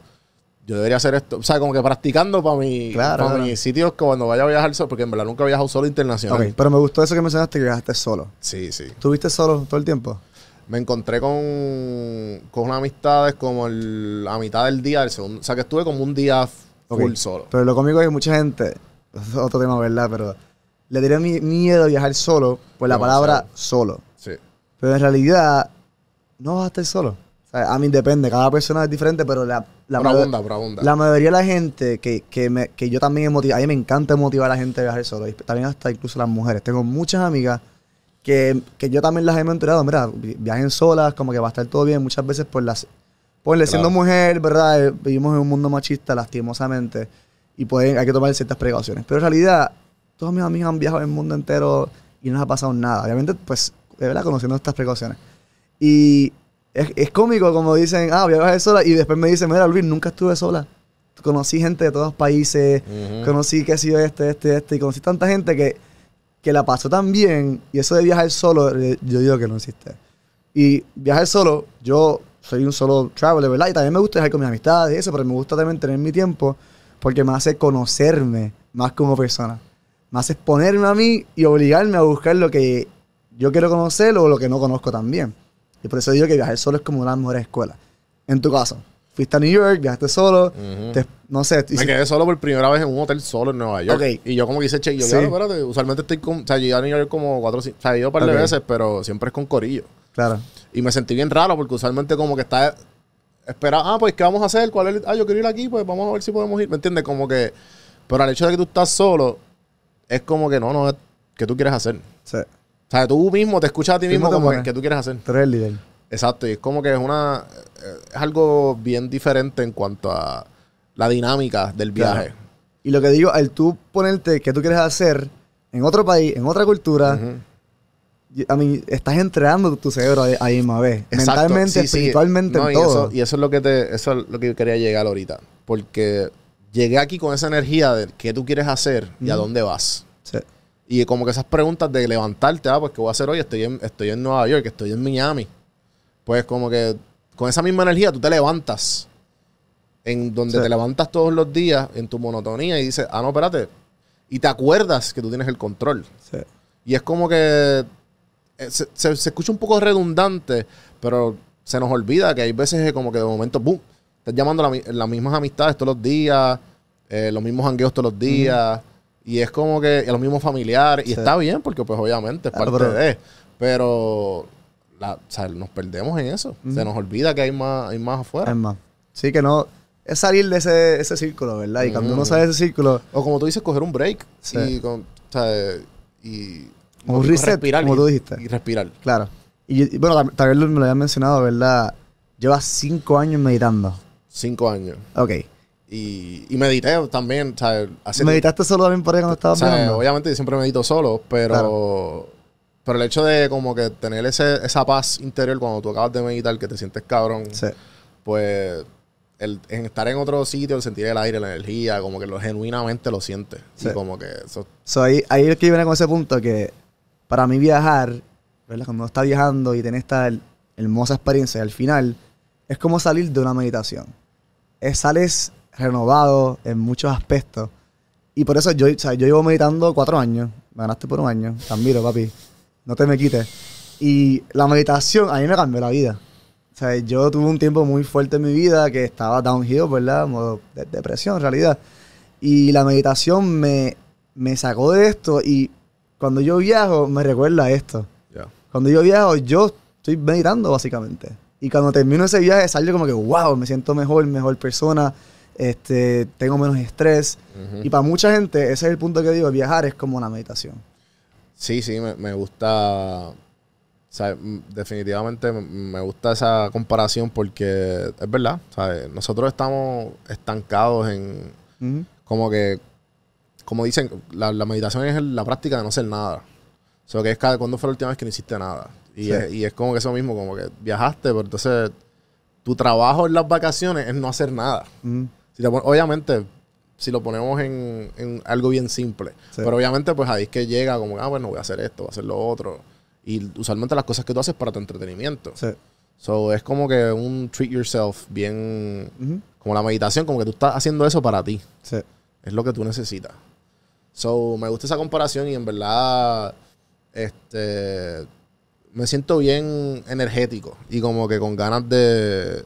yo debería hacer esto. O sea, como que practicando para mi, Claro, para claro. mis sitios que cuando vaya a viajar solo, porque en verdad nunca he viajado solo internacional. Ok, pero me gustó eso que mencionaste que viajaste solo. Sí, sí. ¿Tuviste solo todo el tiempo? Me encontré con, con unas amistades como el- a mitad del día, el segundo, o sea, que estuve como un día full solo. Pero lo cómico es que mucha gente, otro tema, ¿verdad? Pero le tiene mi- miedo a viajar solo por la palabra solo. Sí. Pero en realidad, no vas a estar solo. O sea, a mí depende, cada persona es diferente, pero la, la, Por mayo- abunda, por abunda. la mayoría de la gente que, que, me- que yo también he motivado, a mí me encanta motivar a la gente a viajar solo, y también hasta incluso las mujeres. Tengo muchas amigas que, que yo también las he mentorado, mira, vi- viajen solas, como que va a estar todo bien, muchas veces por las... Ponle, siendo Claro. mujer, ¿verdad? Eh, Vivimos en un mundo machista, lastimosamente, y pueden, hay que tomar ciertas precauciones. Pero en realidad, todas mis amigas han viajado el mundo entero y no nos ha pasado nada. Obviamente, pues, de verdad, conociendo estas precauciones. Y es, es cómico como dicen, ah, voy a viajar sola, y después me dicen, mira, Luis, nunca estuve sola. Conocí gente de todos los países, Ujú. conocí que ha sido este, este, este, y conocí tanta gente que, que la pasó tan bien, y eso de viajar solo, eh, yo digo que no existe. Y viajar solo, yo soy un solo traveler, ¿verdad? Y también me gusta viajar con mis amistades y eso, pero me gusta también tener mi tiempo porque me hace conocerme más como persona. Me hace exponerme a mí y obligarme a buscar lo que yo quiero conocer o lo que no conozco también. Y por eso digo que viajar solo es como una mejores escuelas. En tu caso, fuiste a New York, viajaste solo, te- no sé, Me quedé solo por primera vez en un hotel solo en Nueva York. Y yo como que hice check. Yo, Sí. claro, espérate. Usualmente estoy con... O sea, yo iba a New York como cuatro o sea, he ido un par de veces, pero siempre es con corillo. claro, Y me sentí bien raro porque usualmente como que está... Espera, ah, pues, ¿qué vamos a hacer? ¿Cuál es el- Ah, yo quiero ir aquí, pues vamos a ver si podemos ir. ¿Me entiendes? Como que... Pero al hecho de que tú estás solo, es como que no, no, es- ¿qué tú quieres hacer? sí, O sea, tú mismo te escuchas a ti mismo como que. ¿qué tú quieres hacer? tú eres el líder. Exacto, y es como que es una eh, es algo bien diferente en cuanto a la dinámica del Claro. viaje. Y lo que digo, al tú ponerte que tú quieres hacer en otro país, en otra cultura, Ujú. y- a mí, estás entrenando tu cerebro ahí, ahí misma vez. Exacto, Mentalmente, sí, sí. espiritualmente, No, en y todo. Eso, y eso es lo que te, eso es lo que yo quería llegar ahorita. Porque llegué aquí con esa energía de qué tú quieres hacer y a dónde vas. Sí, Y como que esas preguntas de levantarte, ah, pues qué voy a hacer hoy, estoy en, estoy en Nueva York, estoy en Miami. Pues como que con esa misma energía tú te levantas. En donde Sí. te levantas todos los días en tu monotonía y dices, ah, no, espérate. Y te acuerdas que tú tienes el control. sí. Y es como que eh, se, se- se escucha un poco redundante, pero se nos olvida que hay veces que como que de momento, ¡boom! Estás llamando a la las mismas amistades todos los días, eh, los mismos hangueos todos los días, y es como que y los mismos familiares, y Sí. está bien porque pues obviamente es parte de, pero la- o sea, nos perdemos en eso, se nos olvida que hay más, hay más afuera. Es más. Sí, que no. Es salir de ese, ese círculo, ¿verdad? Y cuando uno sale de ese círculo, O como tú dices, coger un break Sí. y, con- o sea, y Un reset, como y- tú dijiste. Y respirar. claro. Y, y bueno, tal vez me lo habían mencionado, ¿verdad? Llevas cinco años meditando. Cinco años. Ok. Y, y medité también, ¿sabes? Hace- ¿Meditaste solo también por ahí cuando o estabas sea, viajando? Obviamente yo siempre medito solo, pero... Pero el hecho de como que tener ese, esa paz interior cuando tú acabas de meditar, que te sientes cabrón, Sí. pues el, en estar en otro sitio, el sentir el aire, la energía, como que lo genuinamente lo sientes. Sí. Y como que eso... So, ahí, ahí es que viene con ese punto que para mí viajar, ¿verdad? Cuando uno está viajando y tiene esta her- hermosa experiencia, al final es como salir de una meditación. Es, sales renovado en muchos aspectos. Y por eso yo, o sea, yo llevo meditando cuatro años. Me ganaste por un año. Te admiro, papi. No te me quites. Y la meditación a mí me cambió la vida. O sea, yo tuve un tiempo muy fuerte en mi vida que estaba downhill, ¿verdad? Modo de depresión, en realidad. Y la meditación me, me sacó de esto y cuando yo viajo me recuerda a esto. Ya. Cuando yo viajo, yo estoy meditando básicamente. Y cuando termino ese viaje salgo como que, wow, me siento mejor, mejor persona, este, tengo menos estrés. Ujú. Y para mucha gente, ese es el punto que digo, viajar es como una meditación. Sí, sí, me, me gusta. O sea, definitivamente me- gusta esa comparación porque es verdad. ¿sabes? Nosotros estamos estancados en. Como que. Como dicen, la, la meditación es la práctica de no hacer nada. O sea, que es cada cuando fue la última vez que no hiciste nada. Y, Sí. es, y es como que eso mismo, como que viajaste, pero entonces tu trabajo en las vacaciones es no hacer nada. Si te obviamente, si lo ponemos en, en algo bien simple. Sí. Pero obviamente, pues ahí es que llega como, ah, bueno, voy a hacer esto, voy a hacer lo otro. Y usualmente las cosas que tú haces para tu entretenimiento. Sí. So, es como que un treat yourself bien... Como la meditación, como que tú estás haciendo eso para ti. Sí. Es lo que tú necesitas. So, me gusta esa comparación y en verdad, este, me siento bien energético y como que con ganas de,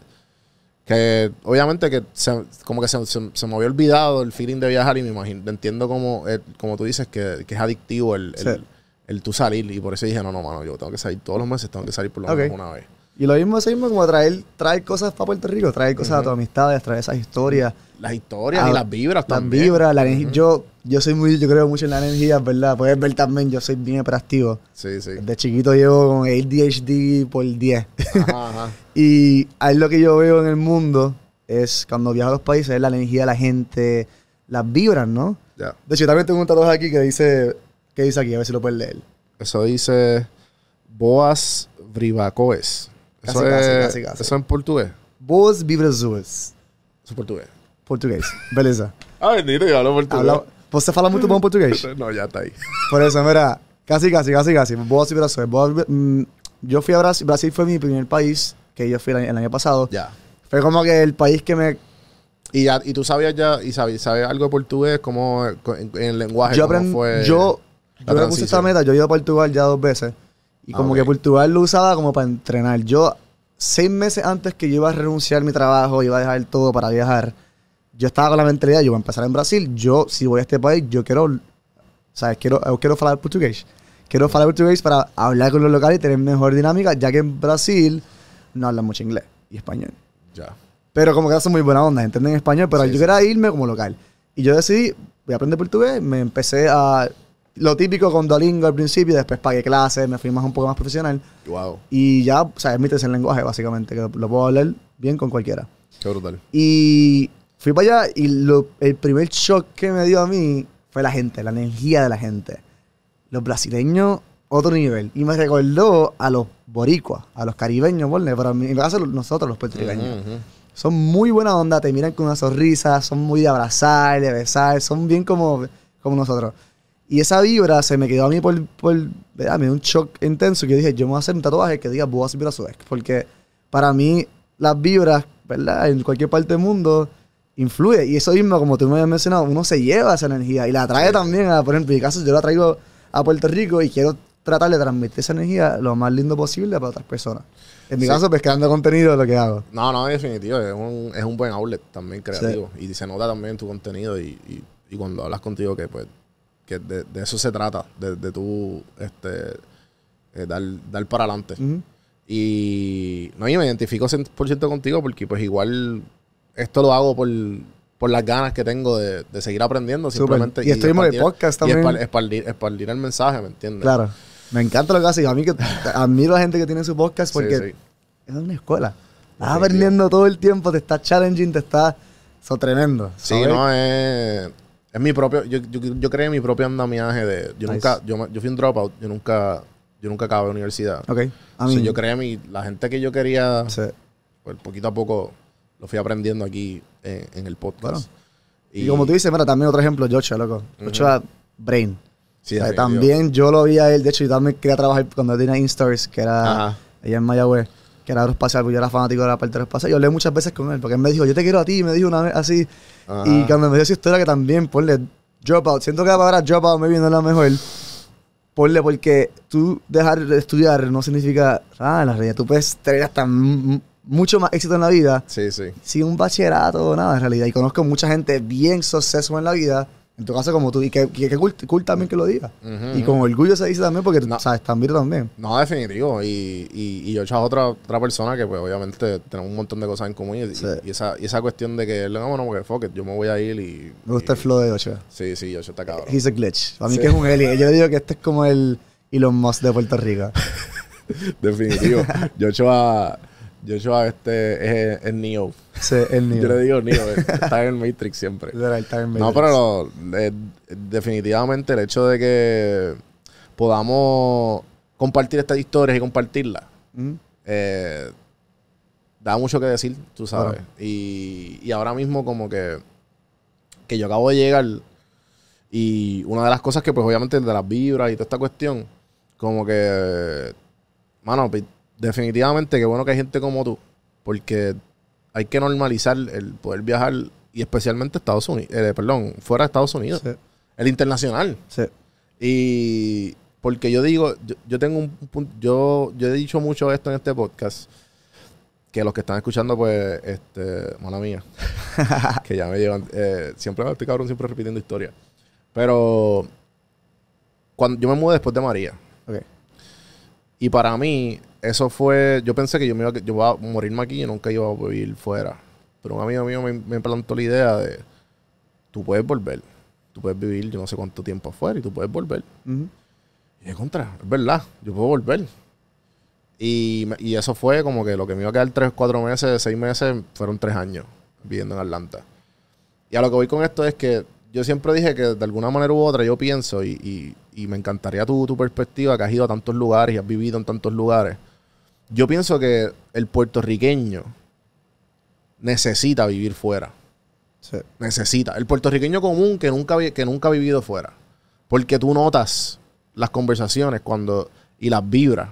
que obviamente que se, como que se, se- se me había olvidado el feeling de viajar y me imagino, entiendo como, eh, como tú dices que, que es adictivo el, el, Sí. el tú salir y por eso dije, no, no, mano, yo tengo que salir todos los meses, tengo que salir por lo menos una vez. Y lo mismo, eso mismo como traer, traer cosas para Puerto Rico, traer cosas a tus amistades, traer esas historias. Las historias Ah, y las vibras Las también. vibras, la energía. Yo, yo soy muy, yo creo mucho en la energía, ¿verdad? Puedes ver también, yo soy bien hiperactivo. Sí, sí. De chiquito llevo con ADHD por 10. Ajá, ajá. y ahí lo que yo veo en el mundo es cuando viajo a los países, es la energía de la gente, las vibras, ¿no? Ya. De hecho, yo también tengo un tatuaje aquí que dice, que dice aquí, a ver si lo puedes leer. Eso dice Boas Brivacoes. Eso Casi, casi, es, casi, casi. Eso en portugués. Boas Brazuas. Eso es português. Português. Beleza. Ah, bendito, yo hablo portugués. Habla, você fala muito bom português. No, ya está ahí. Por eso, mira, casi, casi, casi, casi. Boas y Brazuas. Boas- mm, yo fui a Brasil. Brasil fue mi primer país que yo fui el año, el año pasado. Ya. Fue como que el país que me... Y, ya, y tú sabías ya, y sabes, sabes algo de portugués, como en, en el lenguaje, Yo cómo aprendí... fue Yo, la yo me puse esta meta. Yo he ido a Portugal ya dos veces. Y Ah, como ok. que Portugal lo usaba como para entrenar. Yo, seis meses antes que yo iba a renunciar a mi trabajo, iba a dejar todo para viajar, yo estaba con la mentalidad, yo voy a empezar en Brasil. Yo, si voy a este país, yo quiero... ¿Sabes? Quiero, yo quiero hablar portugués. Quiero hablar portugués para hablar con los locales y tener mejor dinámica, ya que en Brasil no hablan mucho inglés y español. Ya. Pero como que son muy buena onda, entienden español, pero Sí, yo sí. quería irme como local. Y yo decidí, voy a aprender portugués, me empecé a... Lo típico con Duolingo al principio, después pagué clases, me fui más un poco más profesional. Wow. Y ya, o sea, es mi tercer lenguaje, básicamente, que lo puedo hablar bien con cualquiera. Qué brutal. Y fui para allá y lo- el primer shock que me dio a mí fue la gente, la energía de la gente. Los brasileños, otro nivel. Y me recordó a los boricuas, a los caribeños, ponle, pero en caso nosotros los puertorriqueños. Ujú. Son muy buena onda, te miran con una sonrisa, son muy de abrazar, de besar, son bien como, como nosotros. Y esa vibra se me quedó a mí por, por ¿verdad? me dio un shock intenso que yo dije, yo me voy a hacer un tatuaje que diga Boas Brazuex, porque para mí las vibras, ¿verdad? En cualquier parte del mundo influye. Y eso mismo, como tú me habías mencionado, uno se lleva esa energía y la trae también, a, por ejemplo, en mi caso yo la traigo a Puerto Rico y quiero tratar de transmitir esa energía lo más lindo posible para otras personas. En mi Sí. caso, pues creando contenido es lo que hago. No, no, definitivo. Es un, es un buen outlet también creativo. Y se nota también tu contenido y, y, y cuando hablas contigo que pues que de, de eso se trata, de, de tú este, eh, dar, dar para adelante. Ujú. Y no, yo me identifico 100% contigo porque pues igual esto lo hago por, por las ganas que tengo de, de seguir aprendiendo simplemente. Y estuvimos en el podcast Y también. espar- esparcir, esparcir el mensaje, ¿me entiendes? Claro. Me encanta lo que hace. A mí que admiro a la gente que tiene su podcast Sí, porque sí. es una escuela. Estás aprendiendo todo el tiempo, te está challenging, te está... Eso tremendo. Sí, ¿sabes? no, es, es mi propio, yo, yo, yo creé mi propio andamiaje de, yo Nice. nunca, yo, yo fui un dropout, yo nunca, yo nunca acabé universidad. Ok. A So, mí... yo creé mi, la gente que yo quería, Sí. pues poquito a poco lo fui aprendiendo aquí en, en el podcast. Claro. Y, como tú dices, mira, también otro ejemplo, Joshua, loco. Joshua Brain. Sí, O sea, también yo lo vi a él, de hecho, yo también quería trabajar cuando tenía Instars, que era Ajá. ella en Mayagüez, que era aeroespacial, porque yo era fanático de la parte aeroespacial. Yo hablé muchas veces con él, porque él me dijo, yo te quiero a ti, me dijo una vez así. Ajá. Y cuando me dio esa historia que también, ponle dropout, siento que la palabra dropout me vino la mejor. Ponle, porque tú dejar de estudiar no significa, ah, en la realidad, tú puedes tener hasta mucho más éxito en la vida Sí, sí. sin un bachillerato o nada en realidad. Y conozco mucha gente bien suceso en la vida, en tu caso como tú, y que, que, que cool, cool también que lo diga. Ujú, Y con orgullo se dice también porque, No. sabes, también también. No, definitivo. Y, y, y yo es otra, otra persona que, pues, obviamente, tenemos un montón de cosas en común. Y, Sí. y esa, y esa cuestión de que, no, bueno, porque fuck it, yo me voy a ir y. Me gusta el flow de Ochoa. Sí, sí, yo está cabrón. He's a glitch. Para mí Sí. que es un alien. Yo digo que este es como el Elon Musk de Puerto Rico. Definitivo. Joshua, Joshua este es, es Neo. Sí, el niño. Yo le digo Neo, está en el Matrix siempre. Literal, está en No, pero lo- eh, definitivamente el hecho de que podamos compartir estas historias y compartirlas Mm. eh, da mucho que decir, tú sabes. Y, y ahora mismo como que, que yo acabo de llegar y una de las cosas que pues obviamente de las vibras y toda esta cuestión, como que, mano, pues, definitivamente que bueno que hay gente como tú, porque hay que normalizar el poder viajar y especialmente Estados Unidos, eh, perdón, fuera de Estados Unidos, Sí, el internacional. sí. Y porque yo digo, yo, yo tengo un punto, yo, yo he dicho mucho esto en este podcast, que los que están escuchando, pues, este, mala mía, que ya me llevan, eh, siempre estoy cabrón, siempre repitiendo historias. Pero cuando yo me mudé después de María, Ok. Y para mí, eso fue, yo pensé que yo me iba, a- yo iba a morirme aquí y nunca iba a vivir fuera. Pero un amigo mío me, me plantó la idea de, tú puedes volver, tú puedes vivir yo no sé cuánto tiempo afuera y tú puedes volver. Y de contra, es verdad, yo puedo volver. Y, y eso fue como que lo que me iba a quedar tres, cuatro meses, seis meses, fueron tres años viviendo en Atlanta. Y a lo que voy con esto es que yo siempre dije que de alguna manera u otra yo pienso y, y- y me encantaría tu, tu perspectiva, que has ido a tantos lugares y has vivido en tantos lugares. Yo pienso que el puertorriqueño necesita vivir fuera. Sí. Necesita. El puertorriqueño común que nunca, que nunca ha vivido fuera. Porque tú notas las conversaciones cuando y las vibras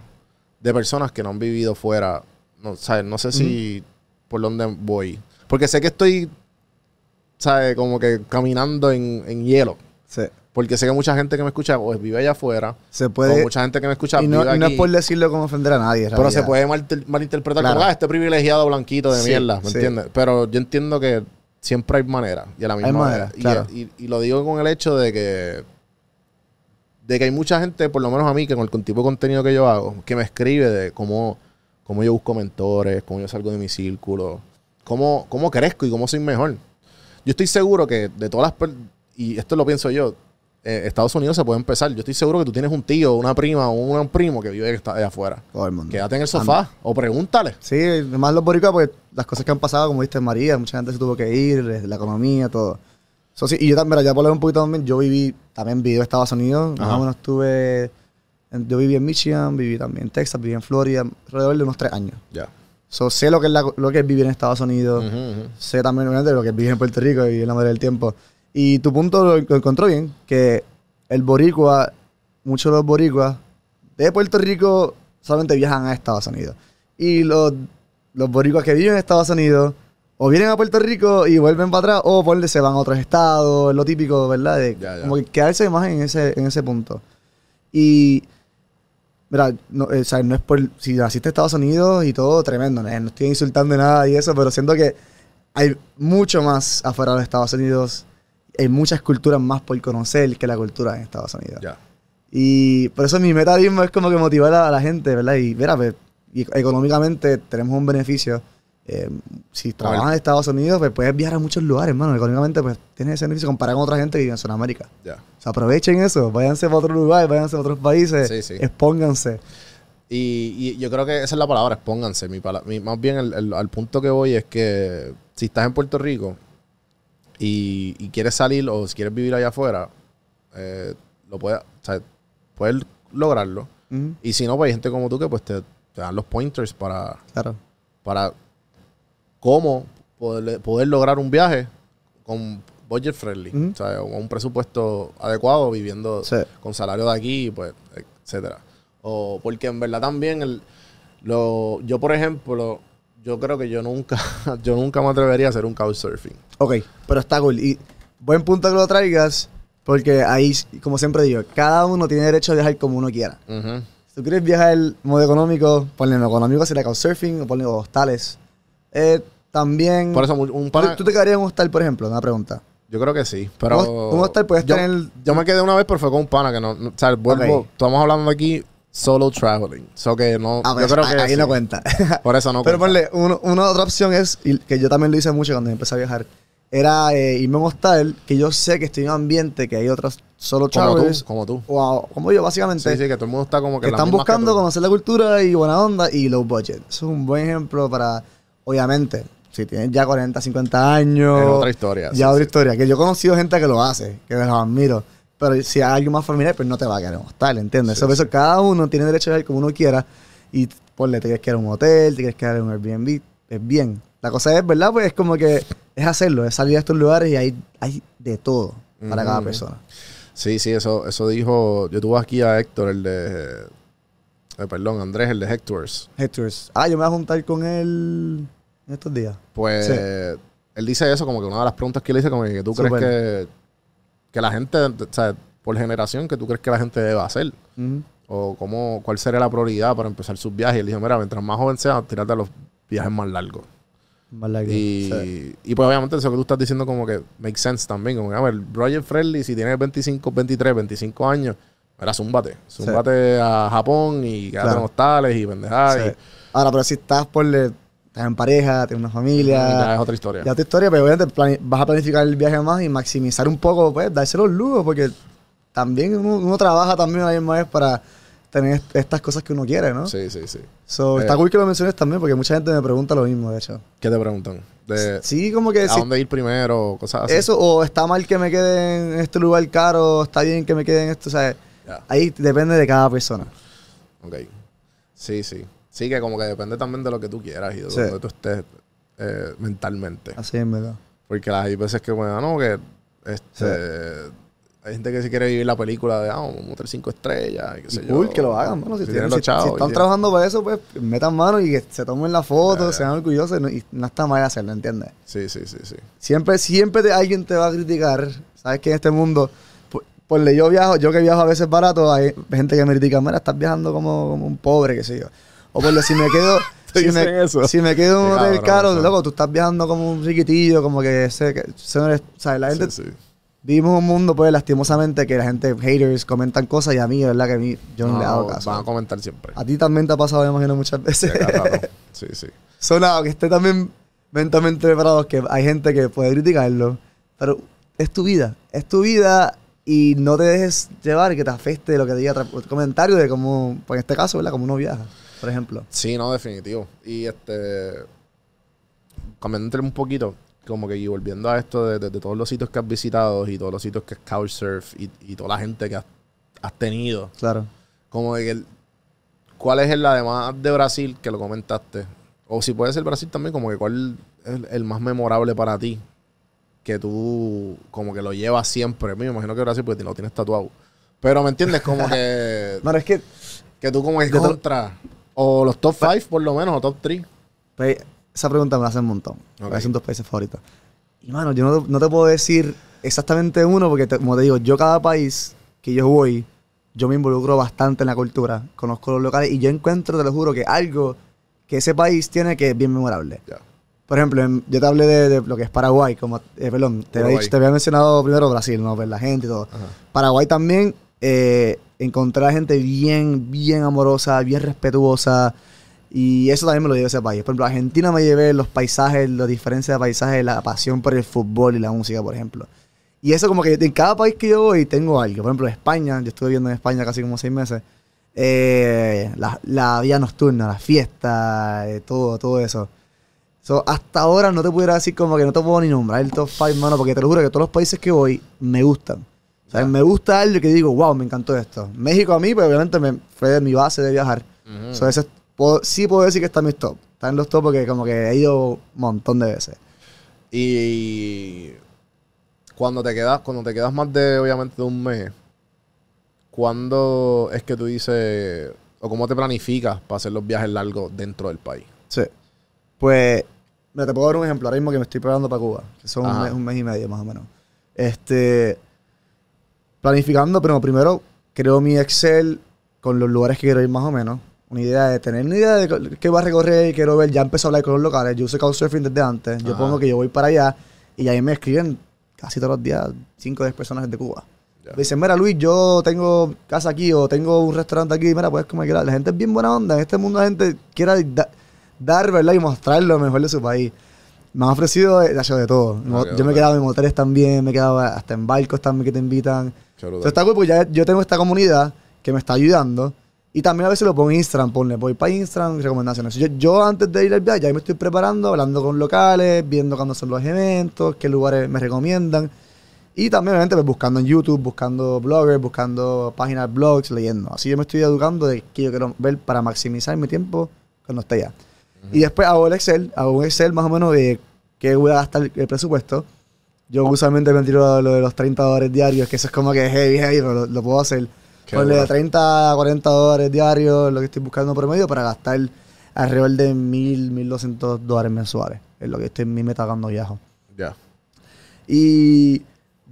de personas que no han vivido fuera. No, ¿sabes? no sé si por dónde voy. Porque sé que estoy, ¿sabes? Como que caminando en, en hielo. Sí. Porque sé que mucha gente que me escucha o vive allá afuera. Se o puede. mucha gente que me escucha Y no, vive y no es aquí. por decirlo como ofender a nadie. Pero se puede mal- malinterpretar Claro. como, ah, este privilegiado blanquito de Sí, mierda, ¿me sí. entiendes? Pero yo entiendo que siempre hay manera y a la misma Hay manera. manera, claro. y, y lo digo con el hecho de que de que hay mucha gente, por lo menos a mí, que con el tipo de contenido que yo hago, que me escribe de cómo, cómo yo busco mentores, cómo yo salgo de mi círculo, cómo, cómo crezco y cómo soy mejor. Yo estoy seguro que de todas las... Y esto lo pienso yo. Eh, Estados Unidos se puede empezar. Yo estoy seguro que tú tienes un tío, una prima o un primo que vive allá afuera. Todo el mundo. Quédate en el sofá o pregúntale. Sí, más los boricuas, pues las cosas que han pasado, como viste María, mucha gente se tuvo que ir, eh, la economía, todo. So, sí, y yo también, ya por un poquito también, yo viví, también viví en Estados Unidos, más Ajá. o menos estuve, yo viví en Michigan, viví también en Texas, viví en Florida, alrededor de unos tres años. Ya. So, sé lo que, es la- lo que es vivir en Estados Unidos, Ujú, ujú. sé también lo que es vivir en Puerto Rico y en la mayoría del tiempo. Y tu punto lo, lo encontró bien, que el boricua, muchos de los boricuas de Puerto Rico solamente viajan a Estados Unidos. Y los, los boricuas que viven en Estados Unidos o vienen a Puerto Rico y vuelven para atrás o por se van a otros estados, lo típico, ¿verdad? De Ya, ya. como que quedarse más en ese, en ese punto. Y Mira, no, eh, o sea, no es por. Si naciste en Estados Unidos y todo, tremendo. No estoy insultando nada y eso, pero siento que hay mucho más afuera de los Estados Unidos. Hay muchas culturas más por conocer que la cultura en Estados Unidos. Y por eso mi meta mismo es como que motivar a la gente, ¿verdad? Y mira, pues, económicamente tenemos un beneficio. Eh, si trabajas en Estados Unidos, pues puedes viajar a muchos lugares, hermano. Económicamente, pues tienes ese beneficio comparado con otra gente que vive en Sudamérica. Ya. O sea, aprovechen eso, váyanse para otro lugar, váyanse a otros países, Sí, sí. expónganse. Y, y yo creo que esa es la palabra, expónganse. Mi pala- mi- más bien al punto que voy es que si estás en Puerto Rico y, y quieres salir o si quieres vivir allá afuera, eh, lo puedes, o sea, puedes lograrlo. Y si no, pues hay gente como tú que pues te, te dan los pointers para, Claro. para cómo poder, poder lograr un viaje con budget friendly, Ujú. o sea, con un presupuesto adecuado, viviendo Sí. con salario de aquí, pues, etcétera. O porque en verdad también el, lo, yo por ejemplo, yo creo que yo nunca, yo nunca me atrevería a hacer un couchsurfing. Ok, pero está cool. Y buen punto que lo traigas, porque ahí, como siempre digo, cada uno tiene derecho a viajar como uno quiera. Si tú quieres viajar el modo económico, ponle en lo económico sería couchsurfing o ponle hostales. Eh, también... Por eso un un ¿Tú, pana, tú te quedarías en un hostal, por ejemplo? Una pregunta. yo creo que sí, pero Un- hostal puedes yo, tener- yo me quedé una vez, pero fue con un pana que no, no- o sea, vuelvo, estamos hablando aquí solo traveling, so que no, Ah, yo pues, creo ahí que ahí sí. no cuenta. Por eso no Pero cuenta. ponle, uno- una otra opción es, y que yo también lo hice mucho cuando empecé a viajar, era eh, irme a un hostal que yo sé que estoy en un ambiente que hay otros solo como tú, travelers, como tú. a- como yo básicamente, Sí, sí, que todo el mundo está como que que están que buscando tú. conocer la cultura y buena onda y low budget. Eso es un buen ejemplo para, obviamente, si tienes ya 40, 50 años, Es otra historia, Ya sí, otra sí. historia. Que yo he conocido gente que lo hace, que los admiro. Pero si hay alguien más familiar, pues no te va a un hostal, ¿entiendes? Sí, Sobre sí. eso cada uno tiene derecho a ver como uno quiera. Y ponle, te quieres quedar en un hotel, te quieres quedar en un Airbnb, es bien. La cosa es, ¿verdad? Pues es como que es hacerlo, es salir a estos lugares y hay, hay de todo para cada persona. Sí, sí, eso, eso dijo. Yo tuve aquí a Héctor, el de. eh, perdón, Andrés, el de Hectors. Hectors. Ah, yo me voy a juntar con él en estos días. Pues Sí. él dice eso, como que una de las preguntas que le hice, como que tú crees que, que la gente, o sea, por generación, que tú crees que la gente debe hacer. O cómo, cuál sería la prioridad para empezar sus viajes. Y él dijo, mira, mientras más joven seas, tírate a los viajes más largos. Más largo. Y, Sí. y pues obviamente eso que tú estás diciendo como que makes sense también. Como que, a ver, Roger Friendly, si tienes 25, 23, 25 años, mira, zúmbate. Zúmbate a Japón y quédate Claro. en hostales y pendejadas. Sí. y- Ahora, pero si estás por le- estás en pareja, tienes una familia, ya es otra historia. Ya tu historia, pero obviamente vas a planificar el viaje más y maximizar un poco, pues, darse los lujos, porque también uno, uno trabaja también a la misma vez para tener est- estas cosas que uno quiere, ¿no? Sí, sí, sí. So, Eh. está cool que lo menciones también, porque mucha gente me pregunta lo mismo, de hecho. ¿Qué te preguntan? De, Sí, como que ¿A si dónde ir primero? Cosas así. eso, o está mal que me quede en este lugar caro, está bien que me quede en esto, o sea. Ahí depende de cada persona. Ok. Sí, sí. Sí, que como que depende también de lo que tú quieras y de Sí. donde tú estés eh, mentalmente. Así es, ¿verdad? Porque hay veces que, bueno, no, que este, hay gente que si quiere vivir la película de, ah, un hotel cinco estrellas, y qué Y sé cool yo. que lo hagan, bueno, si, Si tienen- si- chavos, si están trabajando para eso, pues metan mano y que se tomen la foto, ya. sean orgullosos no, y no está mal hacerlo, ¿entiendes? Sí, sí, sí, sí. Siempre, siempre te- alguien te va a criticar. Sabes que en este mundo, ponle, yo viajo, yo que viajo a veces barato, hay gente que me critica, mira, estás viajando como, como un pobre, qué sé yo. O por si me quedo, ¿Te si, me, eso? si me quedo en un hotel caro, loco, tú estás viajando como un riquitillo, como que ese, no eres- ¿sabes? La gente, Sí, sí. vivimos un mundo, pues, lastimosamente, que la gente, haters, comentan cosas y a mí, verdad, que a mí, yo no, le hago caso. Van a comentar siempre. A ti también te ha pasado, me imagino, muchas veces. Sí, sí. Sonado, que esté también mentalmente preparado, que hay gente que puede criticarlo, pero es tu vida, es tu vida y no te dejes llevar y que te afecte lo que diga otro comentario de cómo, pues en este caso, ¿verdad? Como uno viaja, por ejemplo. Sí, no, definitivo. Y este. Cambiándote un poquito, como que y volviendo a esto de, de- de todos los sitios que has visitado y todos los sitios que es Couchsurf y, y toda la gente que has, has tenido. Claro. Como de que el- ¿Cuál es el además de Brasil que lo comentaste? O si puede ser Brasil también, como que cuál es el, el más memorable para ti que tú como que lo llevas siempre. Me imagino que Brasil porque lo tienes tatuado. Pero ¿me entiendes? Como que, No, es que que tú como te- contra. O los top 5 por lo menos, o top 3. pues, esa pregunta me la hacen un montón. Ok. Me hacen dos países favoritos. Y mano, yo no, no te puedo decir exactamente uno, porque te- como te digo, yo cada país que yo voy, yo me involucro bastante en la cultura, conozco los locales y yo encuentro, te lo juro, que algo que ese país tiene que es bien memorable. Ya. Por ejemplo, en- yo te hablé de, de lo que es Paraguay, como, eh, perdón, te había, te había mencionado primero Brasil, ¿no? Ver la gente y todo. Ajá. Paraguay también, eh, encontré a gente bien, bien amorosa, bien respetuosa. Y eso también me lo llevé a ese país. Por ejemplo, Argentina me llevé los paisajes, la diferencia de paisajes, la pasión por el fútbol y la música, por ejemplo. Y eso como que en cada país que yo voy tengo algo. Por ejemplo, España, yo estuve viviendo en España casi como seis meses. Eh, la, la vida nocturna, la fiesta, eh, todo, todo eso. So, hasta ahora no te pudiera decir como que no te puedo ni nombrar el top 5, mano, porque te lo juro que todos los países que voy me gustan. O sea, Ya. me gusta algo que digo, wow, me encantó esto. México a mí, pues obviamente me, fue de mi base de viajar. Ujú. So, ese- puedo- sí puedo decir que está en mis top. Está en los top porque como que he ido un montón de veces. Y cuando te quedas, cuando te quedas más de, obviamente, de un mes, ¿cuándo es que tú dices, o cómo te planificas para hacer los viajes largos dentro del país? Sí. Pues, mira, te puedo dar un ejemplo. Ahora mismo que me estoy preparando para Cuba, que son un mes, un mes y medio más o menos. Este, planificando, pero primero creo mi Excel con los lugares que quiero ir más o menos. Una idea de tener una idea de qué va a recorrer y quiero ver. Ya empezó a hablar con los locales. Yo uso Couchsurfing desde antes. Yo Ajá. pongo que yo voy para allá y ahí me escriben casi todos los días 5 o 10 personas de Cuba. Me dicen, mira Luis, yo tengo casa aquí o tengo un restaurante aquí, mira, puedes comer. La gente es bien buena onda. En este mundo la gente quiere da- dar, ¿verdad? Y mostrar lo mejor de su país. Me han ofrecido de, de- todo. Qué yo me he quedado en moteles también, me he quedado hasta en barcos también que te invitan. Entonces está cool porque ya yo tengo esta comunidad que me está ayudando. Y también a veces lo pongo en Instagram, ponle, voy para Instagram, recomendaciones. Yo, yo antes de ir al viaje ya me estoy preparando, hablando con locales, viendo cuándo son los eventos, qué lugares me recomiendan. Y también, obviamente, pues, buscando en YouTube, buscando bloggers, buscando páginas, blogs, leyendo. Así yo me estoy educando de qué yo quiero ver para maximizar mi tiempo cuando esté allá. Y después hago el Excel, hago un Excel más o menos de qué voy a gastar el presupuesto. Yo usualmente me tiro lo de los 30 dólares diarios, que eso es como que heavy, heavy, pero lo, lo puedo hacer. Qué Ponle de duro. 30 a 40 dólares diarios, lo que estoy buscando promedio, para gastar alrededor de 1000, 1200 dólares mensuales. Es lo que estoy en mi meta cuando viajo. Ya. Y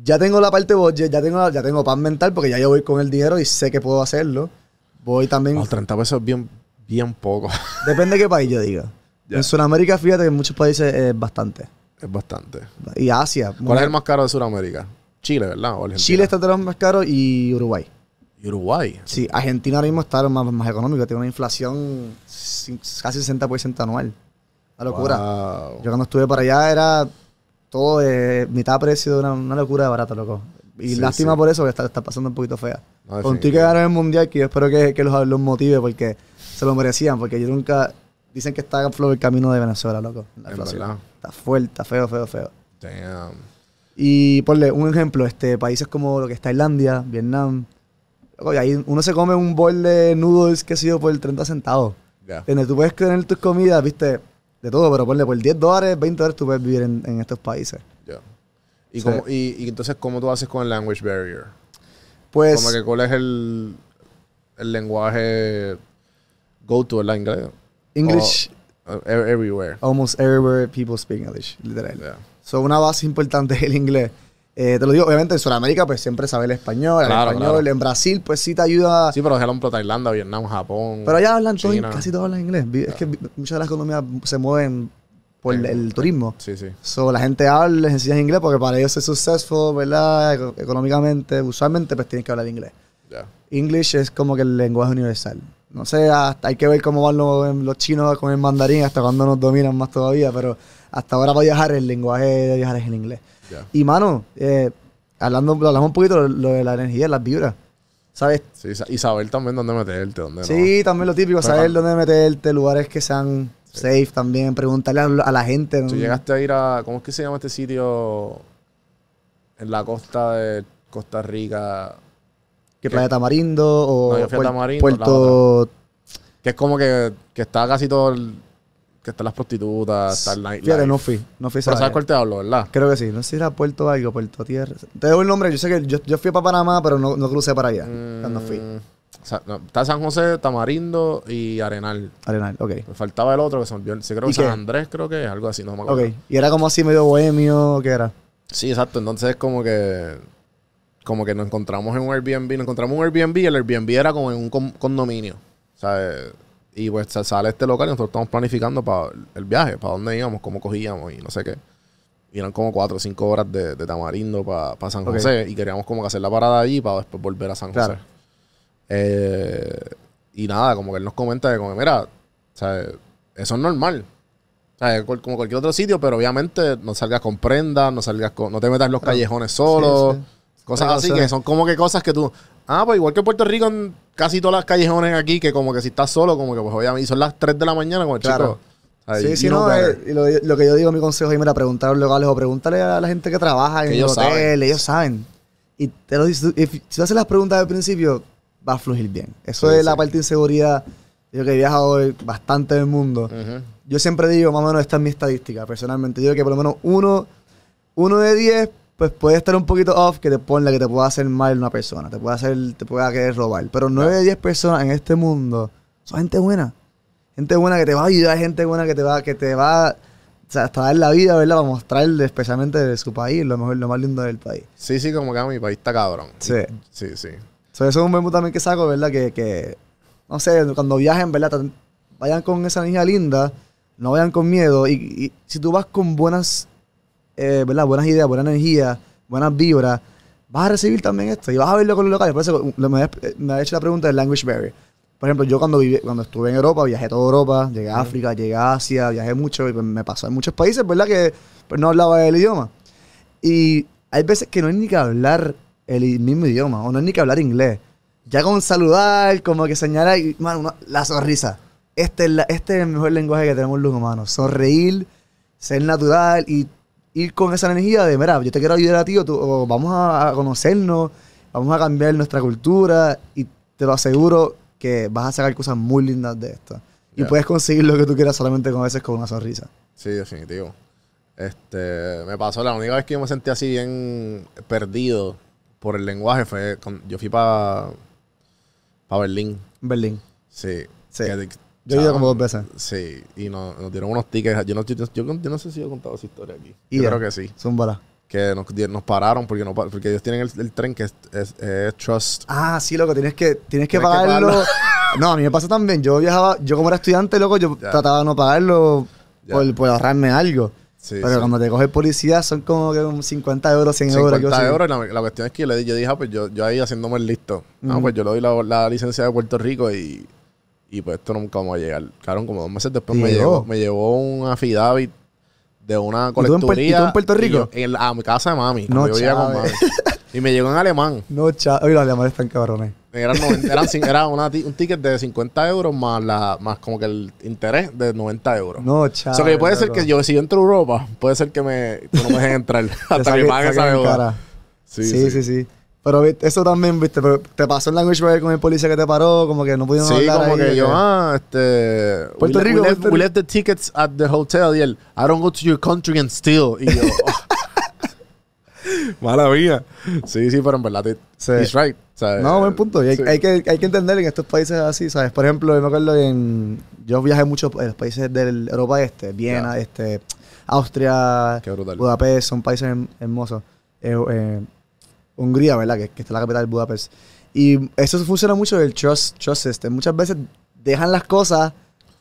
ya tengo la parte budget, ya tengo, ya tengo paz mental, porque ya yo voy con el dinero y sé que puedo hacerlo. Voy también. Los 30 pesos es bien, bien poco. Depende de qué país yo diga. En Sudamérica, fíjate que en muchos países es bastante. Es bastante. Y Asia. ¿Cuál es el más caro de Sudamérica? Chile, ¿verdad? O Argentina. Chile está de los más caros y Uruguay. Y Uruguay. Sí, Argentina ahora mismo está más, más económico, tiene una inflación casi 60% anual. Una locura. Wow. Yo cuando estuve para allá era todo de mitad precio, una, una locura de barato, loco. Y Sí, lástima sí. por eso que está, está pasando un poquito fea. No, Con tú que ganaron el mundial, que yo espero que, que los, los motive porque se lo merecían, porque yo nunca. Dicen que está en flow el camino de Venezuela, loco. La inflación. Está fuerte, está feo, feo, feo. Damn. Y ponle un ejemplo, este, países como lo que es Tailandia, Vietnam, Oye, ahí uno se come un bol de noodles, qué sé yo, por 30 centavos. Ya. ¿Entiendes? Tú puedes tener tus comidas, viste, de todo, pero ponle por 10 dólares, 20 dólares tú puedes vivir en, en estos países. Ya. ¿Y, cómo- y, y entonces, ¿cómo tú haces con el language barrier? Pues, Como que cuál es el, el lenguaje go to, ¿verdad? Inglés. English, O- e- everywhere. almost everywhere people speak English, literal. Yeah. So, una base importante es el inglés. Eh, te lo digo, obviamente en Sudamérica, pues siempre sabe el español, el Claro, español. claro. En Brasil, pues sí te ayuda. Sí, pero ejemplo, Tailandia, Vietnam, Japón. Pero allá hablan todo, casi todos hablan inglés. Es que muchas de las economías se mueven por Sí. el turismo. Sí, sí. So, la gente habla, les enseñas inglés porque para ellos ser successful, ¿verdad? Eco- Económicamente, usualmente, pues tienes que hablar inglés. Ya. English es como que el lenguaje universal. No sé, hasta hay que ver cómo van los, los chinos con el mandarín, hasta cuando nos dominan más todavía, pero hasta ahora para viajar el lenguaje de viajar es el inglés. Y mano, eh, hablando, hablamos un poquito de lo de la energía, las vibras. ¿Sabes? Sí, y saber también dónde meterte, dónde no. Sí, también lo típico, Pero saber cuando- dónde meterte, lugares que sean safe también, preguntarle a, a la gente. Tú ¿no? llegaste a ir a. ¿Cómo es que se llama este sitio? En la costa de Costa Rica. Que Playa Tamarindo o No, yo fui a Tamarindo, Puerto... Que es como que, que está casi todo el. Que están las prostitutas, está el nightlife. Fíjate, no fui, no fui Pero sabes cuál te hablo, ¿verdad? Creo que sí, no sé si era Puerto algo, Puerto Tierra. Te doy el nombre, yo sé que yo, yo fui para Panamá, pero no, no crucé para allá cuando fui. Mm, o sea, no, está San José, Tamarindo y Arenal. Arenal, ok. Me faltaba el otro que se me. Sí, creo ¿Y que San qué? Andrés, creo que es algo así, no me acuerdo. Ok, y era como así medio bohemio, ¿qué era? Sí, exacto. Entonces es como que. Como que nos encontramos en un Airbnb. Nos encontramos en un Airbnb y el Airbnb era como en un con- condominio. ¿Sabes? Y pues sa- sale este local y nosotros estamos planificando para el viaje, para dónde íbamos, cómo cogíamos y no sé qué. Y eran como cuatro o cinco horas de, de Tamarindo para San. José. Y queríamos como que hacer la parada allí para después volver a San José. Eh, y nada, como que él nos comenta que como, mira, ¿sabes? eso es normal. ¿Sabes? Como cualquier otro sitio, pero obviamente no salgas con prendas, no salgas con, no te metas en los Claro. callejones solo. Sí, sí. Cosas así Precauciones. que son como que cosas que tú. Ah, pues igual que en Puerto Rico, en casi todas las callejones aquí, que como que si estás solo, como que pues obviamente. Y son las 3 de la mañana con el Claro. chico. ¿sabes? Sí, sí, no, eh, y lo, lo que yo digo, mi consejo es, mira, preguntar a los locales o pregúntale a la gente que trabaja en el hotel, saben. ellos saben. Y te lo si tú haces las preguntas al principio, va a fluir bien. Eso Sí, es la sí. parte de inseguridad. Yo que he viajado bastante en el mundo. Ujú. Yo siempre digo, más o menos, esta es mi estadística, personalmente. Digo que por lo menos uno, uno de diez, pues puede estar un poquito off que te ponga que te pueda hacer mal una persona, te pueda hacer, te pueda querer robar. Pero nueve de diez personas en este mundo son gente buena. Gente buena que te va a ayudar, gente buena que te va, que te va, o sea, hasta dar la vida, ¿verdad? Para mostrarle especialmente de su país, lo mejor, lo más lindo del país. Sí, sí, como que a mi país está cabrón. Sí. Sí, sí. So, eso es un memo también que saco, ¿verdad? Que, que, no sé, cuando viajen, ¿verdad? Vayan con esa energía linda, no vayan con miedo. Y, y si tú vas con buenas, eh, ¿verdad? Buenas ideas, buena energía, buenas vibras, vas a recibir también esto y vas a verlo con los locales. Por eso me, me, ha hecho la pregunta del language barrier. Por ejemplo, yo cuando viví, cuando estuve en Europa, viajé a toda Europa, llegué a África, llegué a Asia, viajé mucho y pues, me pasó en muchos países, ¿verdad? Que pues, no hablaba el idioma. Y hay veces que no hay ni que hablar el mismo idioma, o no hay ni que hablar inglés. Ya con saludar, como que señalar, y, mano, una- la sonrisa. Este es, la- este es el mejor lenguaje que tenemos los humanos. Sonreír, ser natural y ir con esa energía de, mira, yo te quiero ayudar a ti, o, tú- o vamos a, conocernos, vamos a cambiar nuestra cultura, y te lo aseguro que vas a sacar cosas muy lindas de esto. Y puedes conseguir lo que tú quieras solamente con a veces con una sonrisa. Sí, definitivo. Este, me pasó, la única vez que yo me sentí así bien perdido por el lenguaje fue cuando yo fui para Berlín. Berlín. Sí. Sí. Que- Yo he ido como dos veces. Sí, y nos, nos dieron unos tickets. Yo no, yo, yo- yo no sé si he contado esa historia aquí. Y yo creo que sí. Zúmbala. Que nos, nos pararon porque, no, porque ellos tienen el, el tren que es, es- es Trust. Ah, sí, loco, tienes que, tienes que Tienes que pagarlo. pagarlo. no, a mí me pasa también. Yo viajaba, yo como era estudiante, loco, yo trataba de no pagarlo por, por ahorrarme algo. Sí, Pero sí. cuando te coge el policía son como que un 50 euros, 100 euros. 50 algo así. euros. La, la cuestión es que yo, le yo dije, ah, pues yo, yo ahí haciéndome el listo. Ah, Ujú. pues yo le doy la, la licencia de Puerto Rico y, y pues esto nunca vamos a llegar. Claro, como dos meses después me Llegó. me llevó un affidavit de una colecturía. y tú en Puerto Rico? yo- en la- a mi casa de mami. No, yo vivía con chave. mami. Y me llegó en alemán. No, chaval. Oye, los alemanes están cabrones. Eran, noven- eran cin- era una un ticket de 50 euros más la más como que el interés de 90 euros. No, O chaval. sea, que puede ser que yo, si yo entro a Europa, puede ser que me, que no me dejen entrar hasta que pague esa deuda. Sí, sí, sí. Pero eso también, viste, pero te pasó en language barrier con el policía que te paró, como que no pudieron Sí, hablar como ahí que de yo, ah, este. Puerto we, le- Rico, we, left, we the tickets at the hotel. Y él, I don't go to your country and steal. Y yo, mala mía. Sí, sí, pero en verdad, te- Sí. he's right. Sea, No, buen punto. Y hay, sí. hay que, hay que entender en estos países así, ¿sabes? Por ejemplo, yo me acuerdo en... Yo viajé mucho en los países del Europa Este, Viena, este, Austria. Budapest, son países herm- hermosos. Eh, eh, Hungría, ¿verdad? Que, que está la capital, Budapest. Y eso funciona mucho el trust, trust system. Muchas veces dejan las cosas...